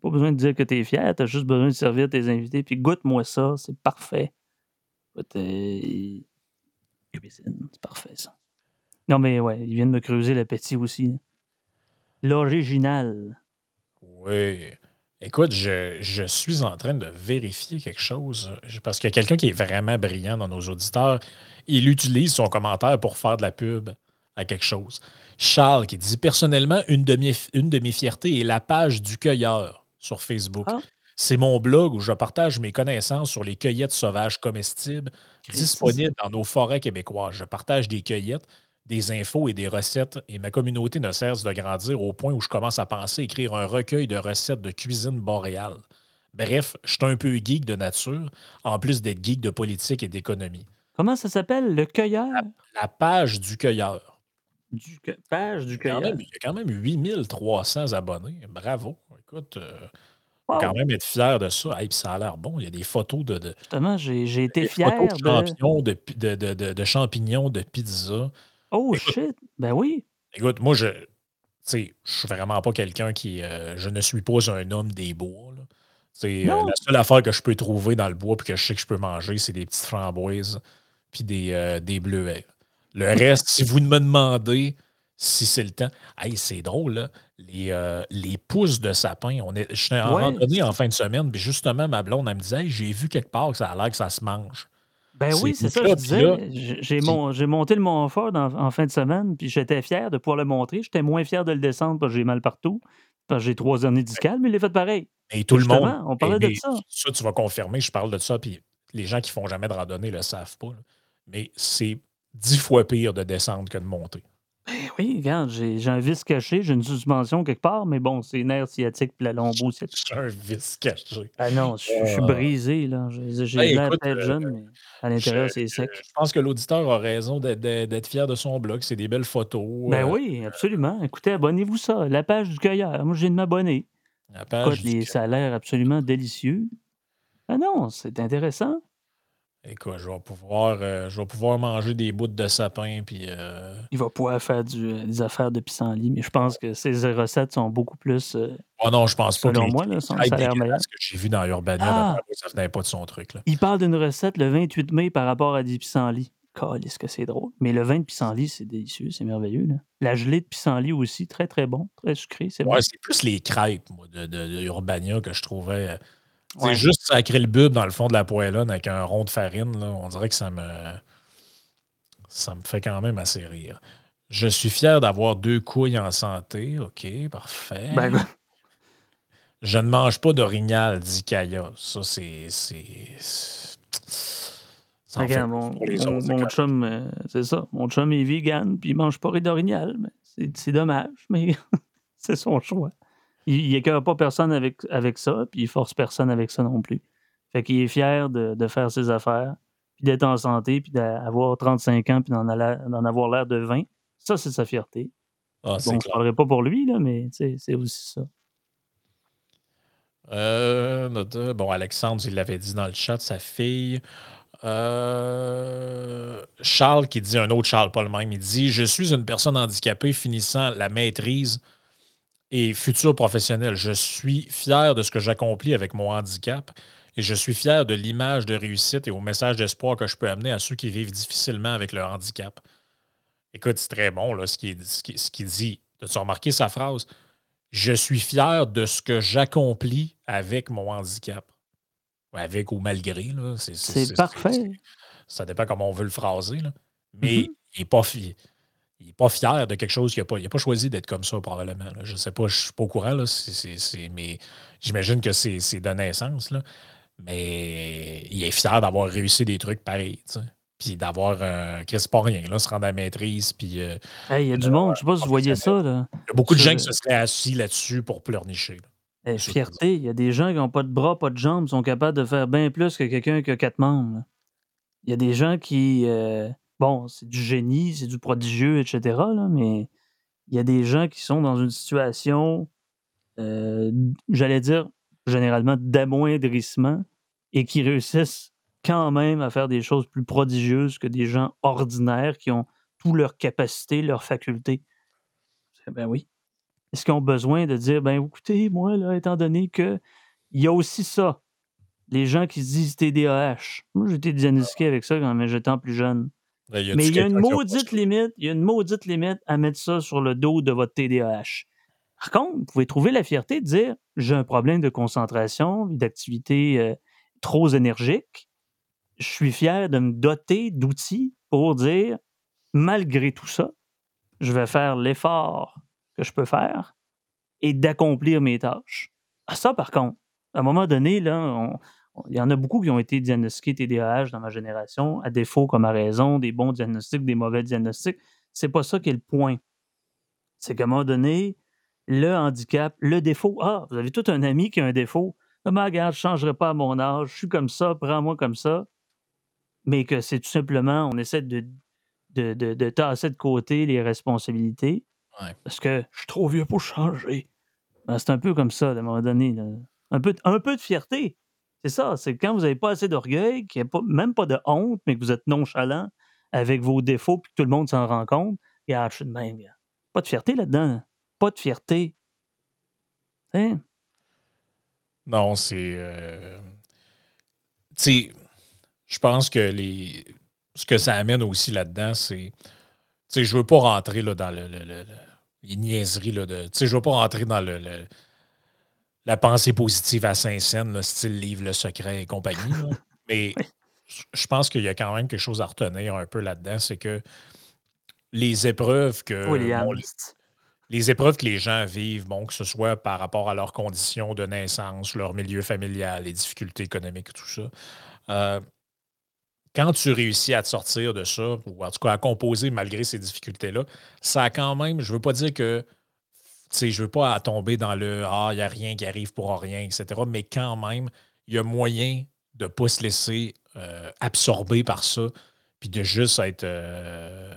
Pas besoin de dire que tu es fier, tu as juste besoin de servir tes invités, puis goûte-moi ça, c'est parfait. Euh, cuisine, c'est parfait ça. Non, mais ouais, ils viennent me creuser l'appétit aussi. L'original. Oui. Écoute, je, je suis en train de vérifier quelque chose je- parce qu'il y a quelqu'un qui est vraiment brillant dans nos auditeurs. Il utilise son commentaire pour faire de la pub à quelque chose. Charles qui dit Personnellement, une de mes, une de mes fiertés est la page du cueilleur sur Facebook. Ah. C'est mon blog où je partage mes connaissances sur les cueillettes sauvages comestibles disponibles dans nos forêts québécoises. Je partage des cueillettes, des infos et des recettes et ma communauté ne cesse de grandir au point où je commence à penser écrire un recueil de recettes de cuisine boréale. Bref, je suis un peu geek de nature, en plus d'être geek de politique et d'économie. Comment ça s'appelle? Le cueilleur? La page du cueilleur. Du page du Il y a quand cueilleur. même, il y a quand même 8300 abonnés. Bravo. Écoute, euh, Wow. quand même être fier de ça. Hey, puis ça a l'air bon. Il y a des photos de, de- Justement, j'ai été fier photos de champignons de, pi- de, de- de- de champignons, de pizza. Oh Écoute, shit! Ben oui. Écoute, moi, je je suis vraiment pas quelqu'un qui. euh, je ne suis pas un homme des bois. C'est, euh, la seule affaire que je peux trouver dans le bois puis que je sais que je peux manger, c'est des petites framboises puis des, euh, des bleuets. Le reste, si vous me demandez si c'est le temps. Hey, c'est drôle, là. Les, les pousses de sapin. On est, j'étais en Ouais. randonnée en fin de semaine, puis justement, ma blonde, elle me disait Hey, j'ai vu quelque part que ça a l'air que ça se mange. Ben oui, C'est ça, là, je disais. J'ai mon- monté le Mont Fort en, en fin de semaine, puis j'étais fier de pouvoir le montrer. J'étais moins fier de le descendre parce que j'ai mal partout, parce que j'ai trois années discales, mais il est fait pareil. Et tout le monde. On parlait de mais ça. Ça, tu vas confirmer, je parle de ça, puis les gens qui font jamais de randonnée ne le savent pas. là. Mais c'est dix fois pire de descendre que de monter. Ben oui, regarde, j'ai j'ai un vis caché, j'ai une suspension quelque part, mais bon, c'est nerf sciatique puis la lombo sciatique. J'ai un vice caché. Ah non, je, je suis Ah. brisé, là. J'ai j'ai l'air écoute, peut-être euh, jeune, mais à l'intérieur, c'est sec. je pense que l'auditeur a raison d'être- fier de son blog. C'est des belles photos. Ben euh, oui, absolument. Écoutez, abonnez-vous ça, la page du cueilleur. Moi, viens de m'abonner. la page Écoute, du les, ça a l'air absolument délicieux. Ah non, c'est intéressant. Écoute, je vais pouvoir, euh, je vais pouvoir manger des bouts de sapin. Puis, euh, Il va pouvoir faire du, euh, des affaires de pissenlit, mais je pense que ces recettes sont beaucoup plus. euh, Oh non, je pense pas Selon moi, là, meilleur. dégueulasses que j'ai vu dans Urbania, Ah! ça venait pas de son truc. Là. Il parle d'une recette le 28 mai par rapport à des pissenlits. Calisse que c'est drôle. Mais le vin de pissenlit, c'est délicieux, c'est merveilleux. Là. La gelée de pissenlit aussi, très très bon, très sucré, c'est. Ouais, c'est plus les crêpes moi, de, de- de Urbania que je trouvais. C'est Ouais. juste sacrer le bub dans le fond de la poêlonne avec un rond de farine. Là, on dirait que ça me. Ça me fait quand même assez rire. Je suis fier d'avoir deux couilles en santé. OK, parfait. Ben, Je ne mange pas d'orignal, dit Kaya. Ça, c'est. c'est- ça mon, mon- chum, euh, c'est ça. Mon chum est vegan, puis il mange pas d'orignal. c'est dommage, mais c'est son choix. Il, il écœure pas personne avec, avec ça, puis il force personne avec ça non plus. Fait qu'il est fier de, de faire ses affaires, puis d'être en santé, puis d'avoir 35 ans, puis d'en avoir l'air de 20. Ça, c'est sa fierté. Ah, Bon, je clair. parlerai pas pour lui, là, mais c'est aussi ça. Euh, notre- bon, Alexandre, il l'avait dit dans le chat, sa fille. Euh, Charles qui dit, un autre Charles, pas le même, il dit Je suis une personne handicapée finissant la maîtrise et futur professionnel. Je suis fier de ce que j'accomplis avec mon handicap et je suis fier de l'image de réussite et au message d'espoir que je peux amener à ceux qui vivent difficilement avec leur handicap. Écoute, c'est très bon là, ce qu'il ce qu'il- ce dit. As-tu remarqué sa phrase? Je suis fier de ce que j'accomplis avec mon handicap. Avec ou malgré. là. C'est parfait. Ça dépend comment on veut le phraser. là. Mais Mhm. il n'est pas, fi- il est pas fier de quelque chose qu'il n'a pas, il a pas choisi d'être comme ça, probablement. là. Je ne sais pas, je ne suis pas au courant, là, mais j'imagine que c'est de naissance. Là. Mais il est fier d'avoir réussi des trucs pareils. Puis d'avoir un. Chris, pas rien, là, se rendre à la maîtrise. Puis euh, Hey, il y a du monde, je sais pas si vous voyez ça, là. il y a beaucoup de gens qui se seraient assis là-dessus pour pleurnicher. Eh, fierté, il y a des gens qui n'ont pas de bras, pas de jambes, sont capables de faire bien plus que quelqu'un qui a quatre membres. Il y a des gens qui. euh, bon, c'est du génie, c'est du prodigieux, etc. là, mais il y a des gens qui sont dans une situation, euh, j'allais dire, généralement d'amoindrissement et qui réussissent quand même à faire des choses plus prodigieuses que des gens ordinaires qui ont toutes leurs capacités, leurs facultés. Ben oui. Est-ce qu'ils ont besoin de dire, ben écoutez, moi, là, étant donné que il y a aussi ça, les gens qui se disent TDAH. Moi, été diagnostiqué avec ça quand j'étais plus jeune. Mais il y a une maudite limite, il y a une maudite limite à mettre ça sur le dos de votre TDAH. Par contre, vous pouvez trouver la fierté de dire j'ai un problème de concentration, d'activité euh, trop énergique. Je suis fier de me doter d'outils pour dire malgré tout ça, je vais faire l'effort que je peux faire et d'accomplir mes tâches. À ah, ça, par contre, à un moment donné, là, il y en a beaucoup qui ont été diagnostiqués TDAH dans ma génération, à défaut comme à raison, des bons diagnostics, des mauvais diagnostics. C'est pas ça qui est le point. C'est qu'à un moment donné, le handicap, le défaut. Ah, vous avez tout un ami qui a un défaut. Ah, mais regarde, je ne changerai pas à mon âge, je suis comme ça, prends-moi comme ça. Mais que c'est tout simplement, on essaie de, de, de, tasser de côté les responsabilités. Parce que je suis trop vieux pour changer. Ben, c'est un peu comme ça, à un moment donné. Un, peu, un peu de fierté. C'est ça, c'est quand vous n'avez pas assez d'orgueil, qu'il n'y a même pas de honte, mais que vous êtes nonchalant avec vos défauts, puis que tout le monde s'en rend compte. Regarde, je suis de même. Pas de fierté là-dedans pas de fierté. Hein? Non, c'est. Euh, tu sais, je pense que les. Ce que ça amène aussi là-dedans, c'est. Tu sais, je veux pas rentrer dans le, les niaiseries. Là, de, tu sais, je veux pas rentrer dans le, la pensée positive à Saint-Saëns, style livre Le Secret et compagnie. Mais je pense qu'il y a quand même quelque chose à retenir un peu là-dedans, c'est que les épreuves que les épreuves que les gens vivent, bon, que ce soit par rapport à leurs conditions de naissance, leur milieu familial, les difficultés économiques, tout ça, euh, quand tu réussis à te sortir de ça, ou en tout cas à composer malgré ces difficultés-là, ça a quand même, je ne veux pas dire que, sais, je ne veux pas tomber dans le Ah, il n'y a rien qui arrive pour rien, etc. Mais quand même, il y a moyen de ne pas se laisser euh, absorber par ça, puis de juste être. Euh,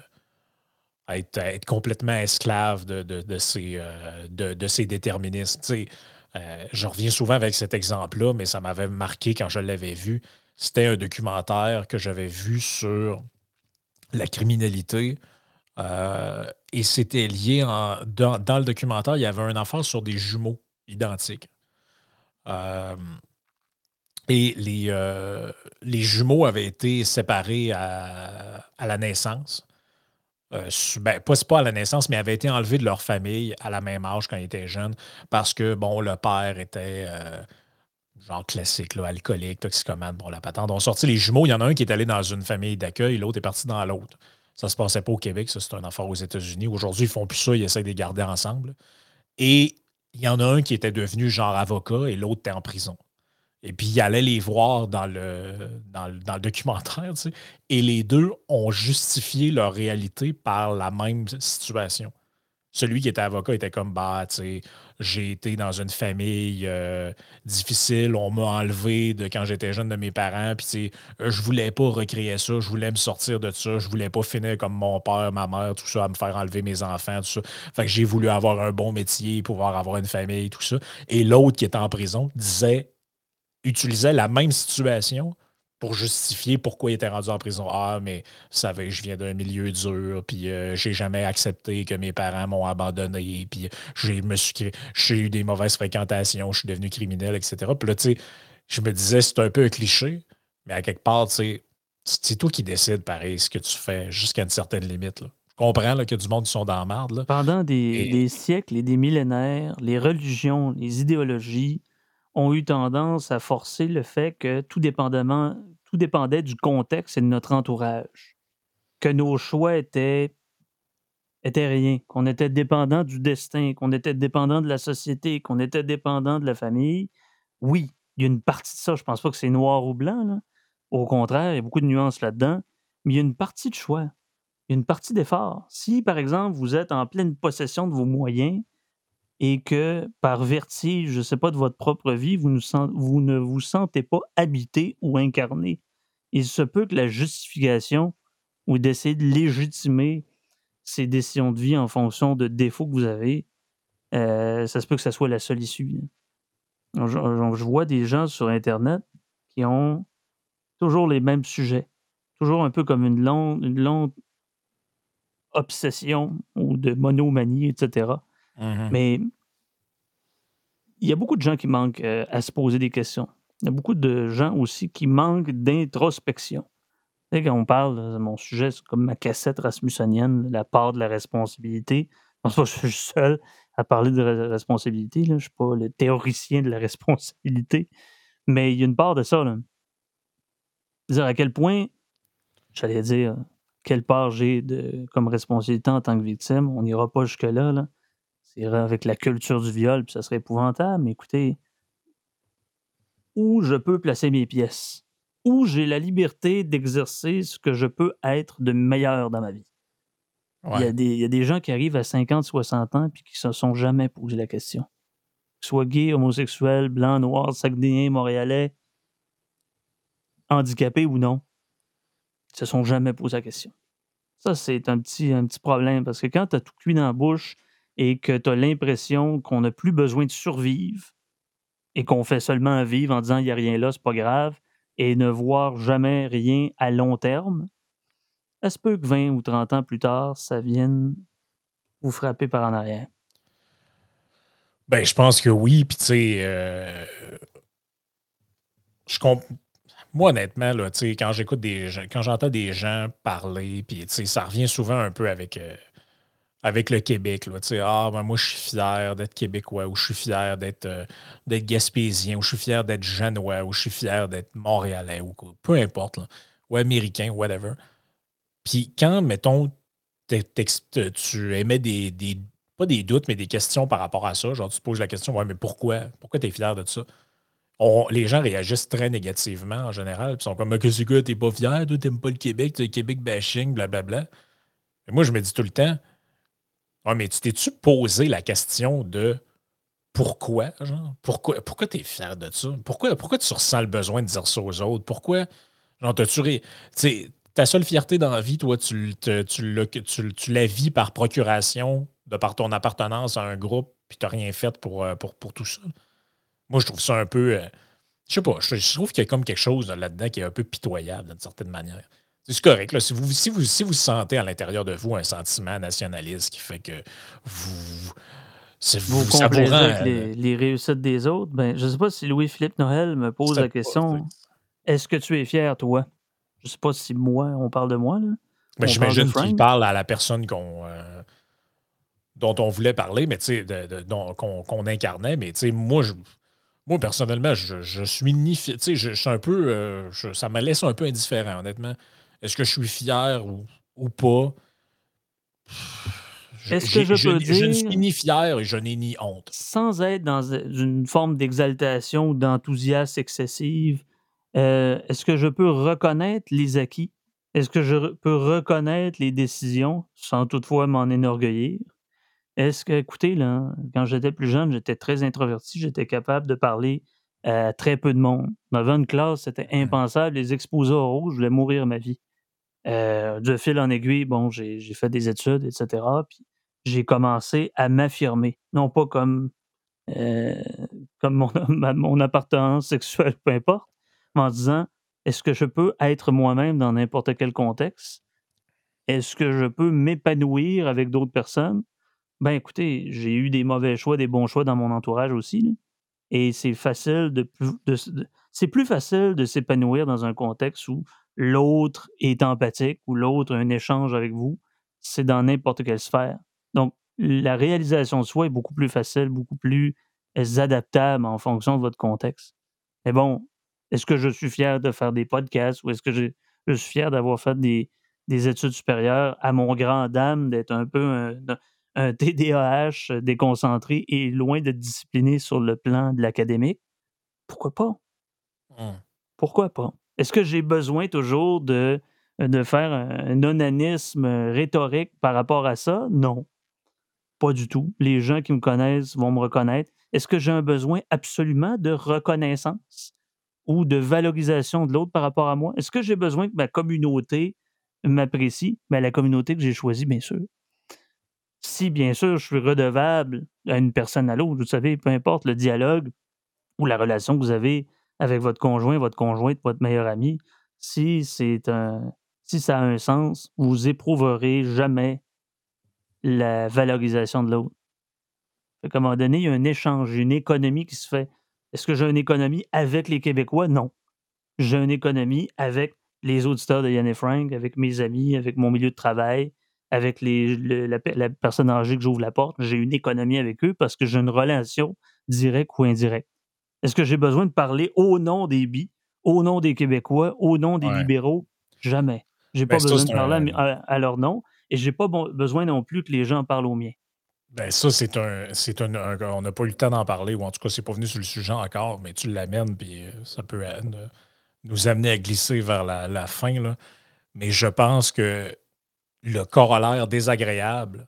être, complètement esclave de, de, ces, euh, de, ces déterministes. Euh, je reviens souvent avec cet exemple-là, mais ça m'avait marqué quand je l'avais vu. C'était un documentaire que j'avais vu sur la criminalité. Euh, et c'était lié en, dans, le documentaire, il y avait un enfant sur des jumeaux identiques. et les, les jumeaux avaient été séparés à la naissance. Euh, ben, pas, pas à la naissance, mais avaient été enlevés de leur famille à la même âge quand ils étaient jeunes parce que, bon, le père était euh, genre classique, alcoolique, toxicomane, bon, la patente. On sorti les jumeaux. Il y en a un qui est allé dans une famille d'accueil, l'autre est parti dans l'autre. Ça se passait pas au Québec, ça, c'est un affaire aux États-Unis. Aujourd'hui, ils font plus ça, ils essaient de les garder ensemble. Et il y en a un qui était devenu genre avocat et l'autre était en prison. Et puis, il allait les voir dans le, dans, le documentaire, tu sais, et les deux ont justifié leur réalité par la même situation. Celui qui était avocat était comme, bah, tu sais, j'ai été dans une famille euh, difficile, on m'a enlevé de quand j'étais jeune de mes parents, puis je voulais pas recréer ça, je voulais me sortir de ça, je voulais pas finir comme mon père, ma mère, tout ça, à me faire enlever mes enfants, tout ça. Fait j'ai voulu avoir un bon métier, pouvoir avoir une famille, tout ça. Et l'autre qui était en prison disait utilisait la même situation pour justifier pourquoi il était rendu en prison. Ah, mais vous savez, je viens d'un milieu dur, puis euh, j'ai jamais accepté que mes parents m'ont abandonné, puis j'ai j'ai eu des mauvaises fréquentations, je suis devenu criminel, etc. Puis là, tu sais, je me disais, c'est un peu un cliché, mais à quelque part, tu sais, c'est toi qui décides, pareil, ce que tu fais jusqu'à une certaine limite. Je comprends a du monde qui sont dans la merde. Pendant des siècles et des millénaires, les religions, les idéologies, ont eu tendance à forcer le fait que tout, dépendamment, tout dépendait du contexte et de notre entourage. Que nos choix étaient, étaient rien, qu'on était dépendant du destin, qu'on était dépendant de la société, qu'on était dépendant de la famille. Oui, il y a une partie de ça. Je ne pense pas que c'est noir ou blanc. Au contraire, il y a beaucoup de nuances là-dedans. Mais il y a une partie de choix. Il y a une partie d'effort. Si, par exemple, vous êtes en pleine possession de vos moyens, et que par vertige, je ne sais pas, de votre propre vie, vous, ne vous sentez pas habité ou incarné. Il se peut que la justification ou d'essayer de légitimer ces décisions de vie en fonction de défauts que vous avez, euh, ça se peut que ça soit la seule issue. Je, je, vois des gens sur Internet qui ont toujours les mêmes sujets. Toujours un peu comme une longue obsession ou de monomanie, etc. Mhm. Mais il y a beaucoup de gens qui manquent euh, à se poser des questions. Il y a beaucoup de gens aussi qui manquent d'introspection. Quand on parle de mon sujet, c'est comme ma cassette rasmussenienne, la part de la responsabilité. Je pense pas suis seul à parler de re- responsabilité. Là. Je ne suis pas le théoricien de la responsabilité. Mais il y a une part de ça. Là. Dire à quel point, j'allais dire, quelle part j'ai comme responsabilité en tant que victime. On n'ira pas jusque-là. Là. Avec la culture du viol, puis ça serait épouvantable. Mais écoutez, où je peux placer mes pièces, où j'ai la liberté d'exercer ce que je peux être de meilleur dans ma vie? Il, y a des, il y a des gens qui arrivent à 50, 60 ans puis qui ne se sont jamais posé la question. Qu'ils soient gays, homosexuels, blancs, noirs, saguenayens, montréalais, handicapés ou non, ils se sont jamais posé la question. Ça, c'est un petit, un petit problème parce que quand tu as tout cuit dans la bouche et que tu as l'impression qu'on n'a plus besoin de survivre et qu'on fait seulement vivre en disant il n'y a rien là, c'est pas grave, et ne voir jamais rien à long terme, se peut que 20 ou 30 ans plus tard, ça vienne vous frapper par en arrière. Ben, je pense que oui. Puis, tu sais, euh, je moi, honnêtement, là, quand j'écoute des gens, quand j'entends des gens parler, puis, ça revient souvent un peu avec, euh, avec le Québec, là, ah, ben, moi, je suis fier d'être québécois, ou je suis fier d'être euh, d'être gaspésien, ou je suis fier d'être genois, ou je suis fier d'être montréalais, ou quoi, peu importe, ou américain, whatever. Puis, quand, mettons, t'es- tu émets des, des- pas des doutes, mais des questions par rapport à ça. Genre, tu te poses la question, ouais, mais pourquoi? Pourquoi tu es fier de ça? Les gens réagissent très négativement en général. Ils sont comme, mais que t'es pas fier? Toi, t'aimes pas le Québec, le Québec bashing, blablabla. Et moi, je me dis tout le temps, ouais, mais tu t'es-tu posé la question de pourquoi? Genre, pourquoi, pourquoi tu es fier de ça? Pourquoi, pourquoi tu ressens le besoin de dire ça aux autres? Pourquoi? Genre, t'as-tu ré- ta seule fierté dans la vie, toi, tu, tu, tu, la vis par procuration, de par ton appartenance à un groupe, puis tu n'as rien fait pour, euh, pour, pour tout ça? Moi, je trouve ça un peu. euh, je sais pas, je trouve qu'il y a comme quelque chose là-dedans qui est un peu pitoyable d'une certaine manière. C'est correct. Là, si, vous, si, vous, si vous sentez à l'intérieur de vous un sentiment nationaliste qui fait que vous. c'est- Vous vous complaisez avec les, les réussites des autres? Ben, je ne sais pas si Louis-Philippe Noël me pose la question est-ce que tu es fier, toi? Je ne sais pas si moi, on parle de moi. Là. Ben, J'imagine qu'il parle à la personne qu'on, euh, dont on voulait parler, mais tu sais, qu'on incarnait. Mais tu sais, moi, je- moi, personnellement, je, je suis ni tu sais, je, je suis un peu. euh, je- ça me laisse un peu indifférent, honnêtement. Est-ce que je suis fier ou, ou pas? Est-ce que je peux je ne dire- suis ni fier et je n'ai ni honte. sans être dans une forme d'exaltation ou d'enthousiasme excessive, euh, est-ce que je peux reconnaître les acquis? Est-ce que je peux reconnaître les décisions sans toutefois m'en enorgueillir? Est-ce que, écoutez, là, quand j'étais plus jeune, j'étais très introverti, j'étais capable de parler à très peu de monde. Dans une classe, c'était impensable. Les exposés oraux, je voulais mourir ma vie. Euh, de fil en aiguille, bon, j'ai fait des études, etc. Puis j'ai commencé à m'affirmer. Non pas comme, euh, comme mon, mon appartenance sexuelle, peu importe, mais en disant est-ce que je peux être moi-même dans n'importe quel contexte? Est-ce que je peux m'épanouir avec d'autres personnes? Ben écoutez, j'ai eu des mauvais choix, des bons choix dans mon entourage aussi. Et c'est facile de, de de- c'est plus facile de s'épanouir dans un contexte où l'autre est empathique, où l'autre a un échange avec vous. C'est dans n'importe quelle sphère. Donc, la réalisation de soi est beaucoup plus facile, beaucoup plus euh, adaptable en fonction de votre contexte. Mais bon, est-ce que je suis fier de faire des podcasts ou est-ce que je, je suis fier d'avoir fait des, des études supérieures? À mon grand dame, d'être un peu un, un TDAH euh, déconcentré et loin d'être discipliné sur le plan de l'académique? Pourquoi pas? Hum. Pourquoi pas? Est-ce que j'ai besoin toujours de, faire un, onanisme rhétorique par rapport à ça? Non. Pas du tout. Les gens qui me connaissent vont me reconnaître. Est-ce que j'ai un besoin absolument de reconnaissance ou de valorisation de l'autre par rapport à moi? Est-ce que j'ai besoin que ma communauté m'apprécie? Ben, la communauté que j'ai choisie, bien sûr. Si, bien sûr, je suis redevable à une personne à l'autre, vous savez, peu importe le dialogue ou la relation que vous avez avec votre conjoint, votre conjointe, votre meilleur ami, si c'est un si ça a un sens, vous éprouverez jamais la valorisation de l'autre. À un moment donné, il y a un échange, une économie qui se fait. Est-ce que j'ai une économie avec les Québécois? Non. J'ai une économie avec les auditeurs de Yann et Frank, avec mes amis, avec mon milieu de travail, avec les, la, personne âgée que j'ouvre la porte. J'ai une économie avec eux parce que j'ai une relation directe ou indirecte. Est-ce que j'ai besoin de parler au nom des BI, au nom des Québécois, au nom des libéraux? Jamais. J'ai pas ben, besoin de parler à, leur nom et j'ai pas besoin non plus que les gens parlent au mien. Ben ça, c'est un, c'est un, On n'a pas eu le temps d'en parler, ou en tout cas, c'est pas venu sur le sujet encore, mais tu l'amènes, puis euh, ça peut euh, nous amener à glisser vers la, fin. Là. Mais je pense que le corollaire désagréable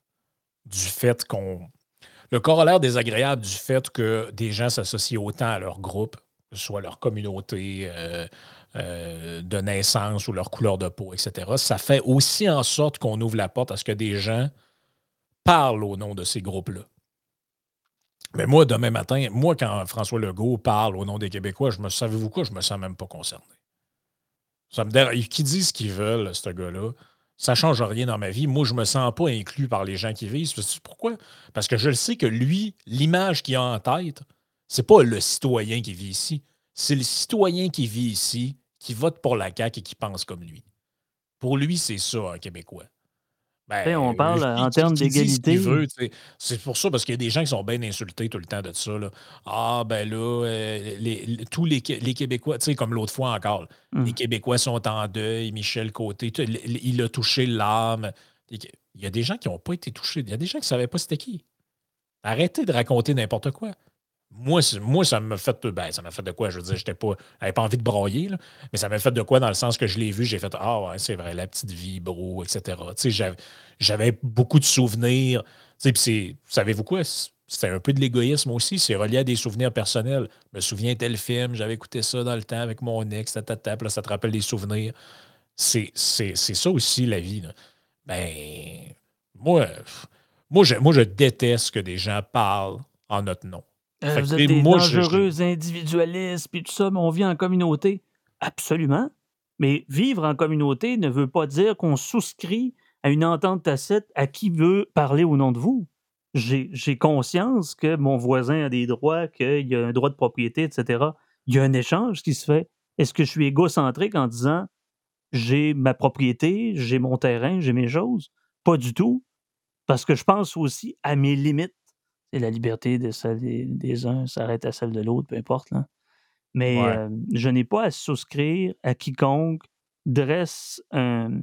du fait qu'on. Le corollaire désagréable du fait que des gens s'associent autant à leur groupe, soit leur communauté euh, de naissance ou leur couleur de peau, etc., ça fait aussi en sorte qu'on ouvre la porte à ce que des gens parle au nom de ces groupes-là. Mais moi, demain matin, moi, quand François Legault parle au nom des Québécois, je me savez-vous quoi, je me sens même pas concerné. Ça me. Qu'ils disent ce qu'ils veulent, ce gars-là, ça ne change rien dans ma vie. Moi, je ne me sens pas inclus par les gens qui vivent. Pourquoi? Parce que je le sais que lui, l'image qu'il a en tête, c'est pas le citoyen qui vit ici. C'est le citoyen qui vit ici, qui vote pour la CAQ et qui pense comme lui. Pour lui, c'est ça, un Québécois. Ben, on parle en termes d'égalité. C'est pour ça, parce qu'il y a des gens qui sont bien insultés tout le temps de ça. Ah, ben là, euh, tous les, Québécois, tu sais, comme l'autre fois encore, les mmh. Québécois sont en deuil, Michel Côté, il a touché l'âme. Il y a des gens qui n'ont pas été touchés. Il y a des gens qui ne savaient pas c'était qui. Arrêtez de raconter n'importe quoi. Moi, moi, ça m'a fait. Ben, fait de quoi? Je veux dire, j'étais pas. J'avais pas envie de broyer, mais ça m'a fait de quoi dans le sens que je l'ai vu, j'ai fait Ah ouais, c'est vrai, la petite vie, bro, etc. J'avais beaucoup de souvenirs. Savez-vous quoi? C'était un peu de l'égoïsme aussi. C'est relié à des souvenirs personnels. Je me souviens tel film, j'avais écouté ça dans le temps avec mon ex, ta, là, ça te rappelle des souvenirs. C'est ça aussi, la vie. Ben, moi, moi je, moi, je déteste que des gens parlent en notre nom. Euh, vous êtes des dangereux individualistes, puis tout ça, mais on vit en communauté. Absolument. Mais vivre en communauté ne veut pas dire qu'on souscrit à une entente tacite à qui veut parler au nom de vous. J'ai conscience que mon voisin a des droits, qu'il y a un droit de propriété, etc. Il y a un échange qui se fait. Est-ce que je suis égocentrique en disant j'ai ma propriété, j'ai mon terrain, j'ai mes choses? Pas du tout. Parce que je pense aussi à mes limites la liberté de celle des, uns s'arrête à celle de l'autre, peu importe. Là. Mais je n'ai pas à souscrire à quiconque dresse un,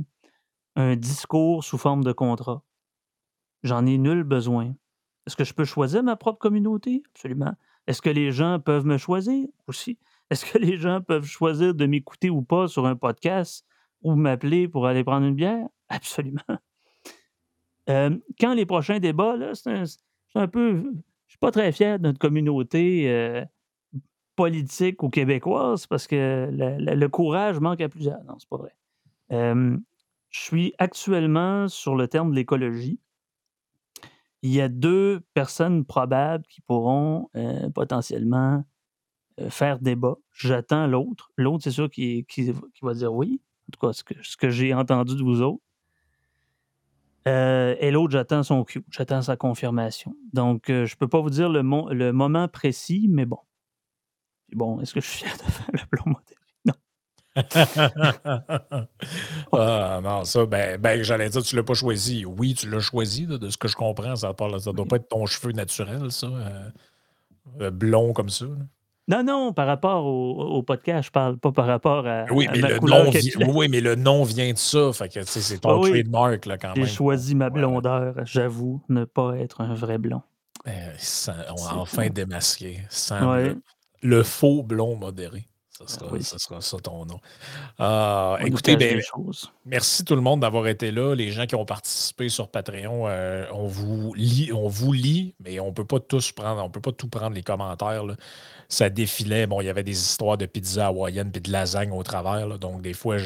discours sous forme de contrat. J'en ai nul besoin. Est-ce que je peux choisir ma propre communauté? Absolument. Est-ce que les gens peuvent me choisir? Aussi. Est-ce que les gens peuvent choisir de m'écouter ou pas sur un podcast ou m'appeler pour aller prendre une bière? Absolument. quand les prochains débats, c'est un, un peu. Je suis pas très fier de notre communauté euh, politique ou québécoise parce que le, courage manque à plusieurs. Non, c'est pas vrai. je suis actuellement sur le terme de l'écologie. Il y a deux personnes probables qui pourront euh, potentiellement euh, faire débat. J'attends l'autre. L'autre, c'est sûr qui, qui, va dire oui. En tout cas, ce que, ce que j'ai entendu de vous autres. Euh, et l'autre, j'attends son cue, j'attends sa confirmation. Donc, euh, je ne peux pas vous dire le, le, moment précis, mais bon. Bon, est-ce que je suis fier de faire le blond modéré? Non. ah non, ça, ben, ben j'allais dire, tu ne l'as pas choisi. Oui, tu l'as choisi, de ce que je comprends. Ça ne doit pas être ton cheveu naturel, ça. Euh, blond comme ça. Non, non, par rapport au, podcast, je parle pas par rapport à. Oui, mais, le, nom vient, oui mais le nom vient de ça. Fait que c'est ton trademark là, quand même. J'ai choisi ma blondeur, j'avoue, ne pas être un vrai blond. Eh, on a enfin démasqué. le, faux blond modéré. Ça sera, ça ton nom. Ah, écoutez, ben, merci tout le monde d'avoir été là. Les gens qui ont participé sur Patreon, euh, on, vous lit, on vous lit, mais on ne peut pas tous prendre, on peut pas tout prendre les commentaires. Ça défilait. Bon, il y avait des histoires de pizza hawaïenne et de lasagne au travers. donc, des fois,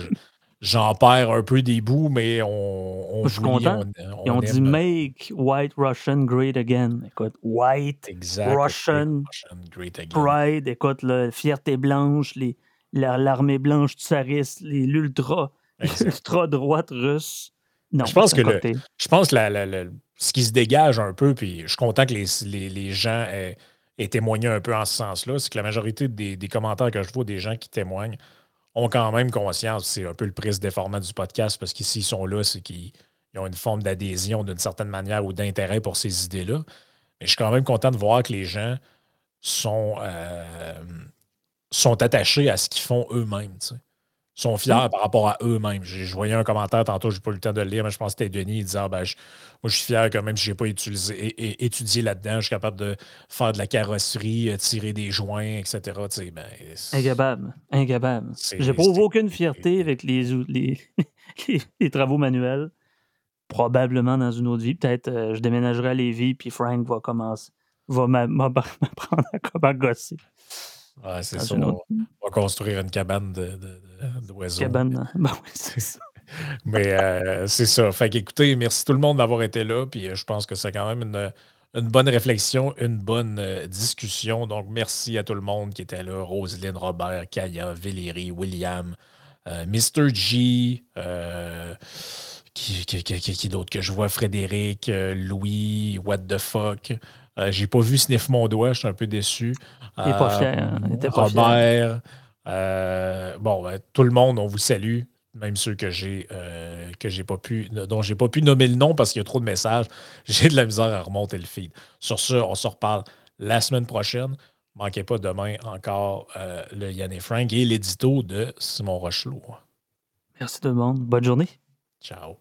j'en perds un peu des bouts, mais on, on Je suis content. Ils ont dit Make White Russian Great Again. Écoute, White Russian, Great Again. Pride, écoute, la fierté blanche, les, l'armée blanche tsariste, l'ultra, l'ultra droite russe. Non, je pense que je pense que ce qui se dégage un peu, puis je suis content que les, les, gens aient, témoigné un peu en ce sens-là, c'est que la majorité des, commentaires que je vois des gens qui témoignent ont quand même conscience, c'est un peu le prix des formats du podcast, parce qu'ici, ils sont là, c'est qu'ils ont une forme d'adhésion d'une certaine manière ou d'intérêt pour ces idées-là. Mais je suis quand même content de voir que les gens sont, euh, sont attachés à ce qu'ils font eux-mêmes. Sont fiers par rapport à eux-mêmes. Je voyais un commentaire tantôt, je n'ai pas eu le temps de le lire, mais je pense que c'était Denis, il disait ah, ben, Moi, je suis fier quand même si je n'ai pas utilisé, étudié là-dedans, je suis capable de faire de la carrosserie, euh, tirer des joints, etc. Ben, incapable. Incapable. J'éprouve aucune fierté avec les, les, les, travaux manuels. Probablement dans une autre vie. Peut-être euh, je déménagerai à Lévis, puis Frank va commencer va m'apprendre à comment gosser. Ouais, c'est ça. On va construire une cabane d'oiseaux. De, cabane, oui, c'est ça. Mais euh, c'est ça. Fait qu'écoutez, merci tout le monde d'avoir été là. Puis euh, je pense que c'est quand même une, une, bonne réflexion, une bonne euh, discussion. Donc, merci à tout le monde qui était là. Roselyne, Robert, Kaya, Valérie, William, Mr. G, qui, qui, qui, qui d'autre que je vois? Frédéric, Louis, What the fuck? Euh, j'ai pas vu Sniff mon doigt, je suis un peu déçu. Il n'est pas fier. Hein. Robert. Euh, bon, ben, tout le monde, on vous salue. Même ceux que j'ai euh, que j'ai pas pu, dont j'ai pas pu nommer le nom parce qu'il y a trop de messages. J'ai de la misère à remonter le feed. Sur ce, on se reparle la semaine prochaine. Manquez pas demain encore le Yann et Frank et l'édito de Simon Rochelot. Merci tout le monde. Bonne journée. Ciao.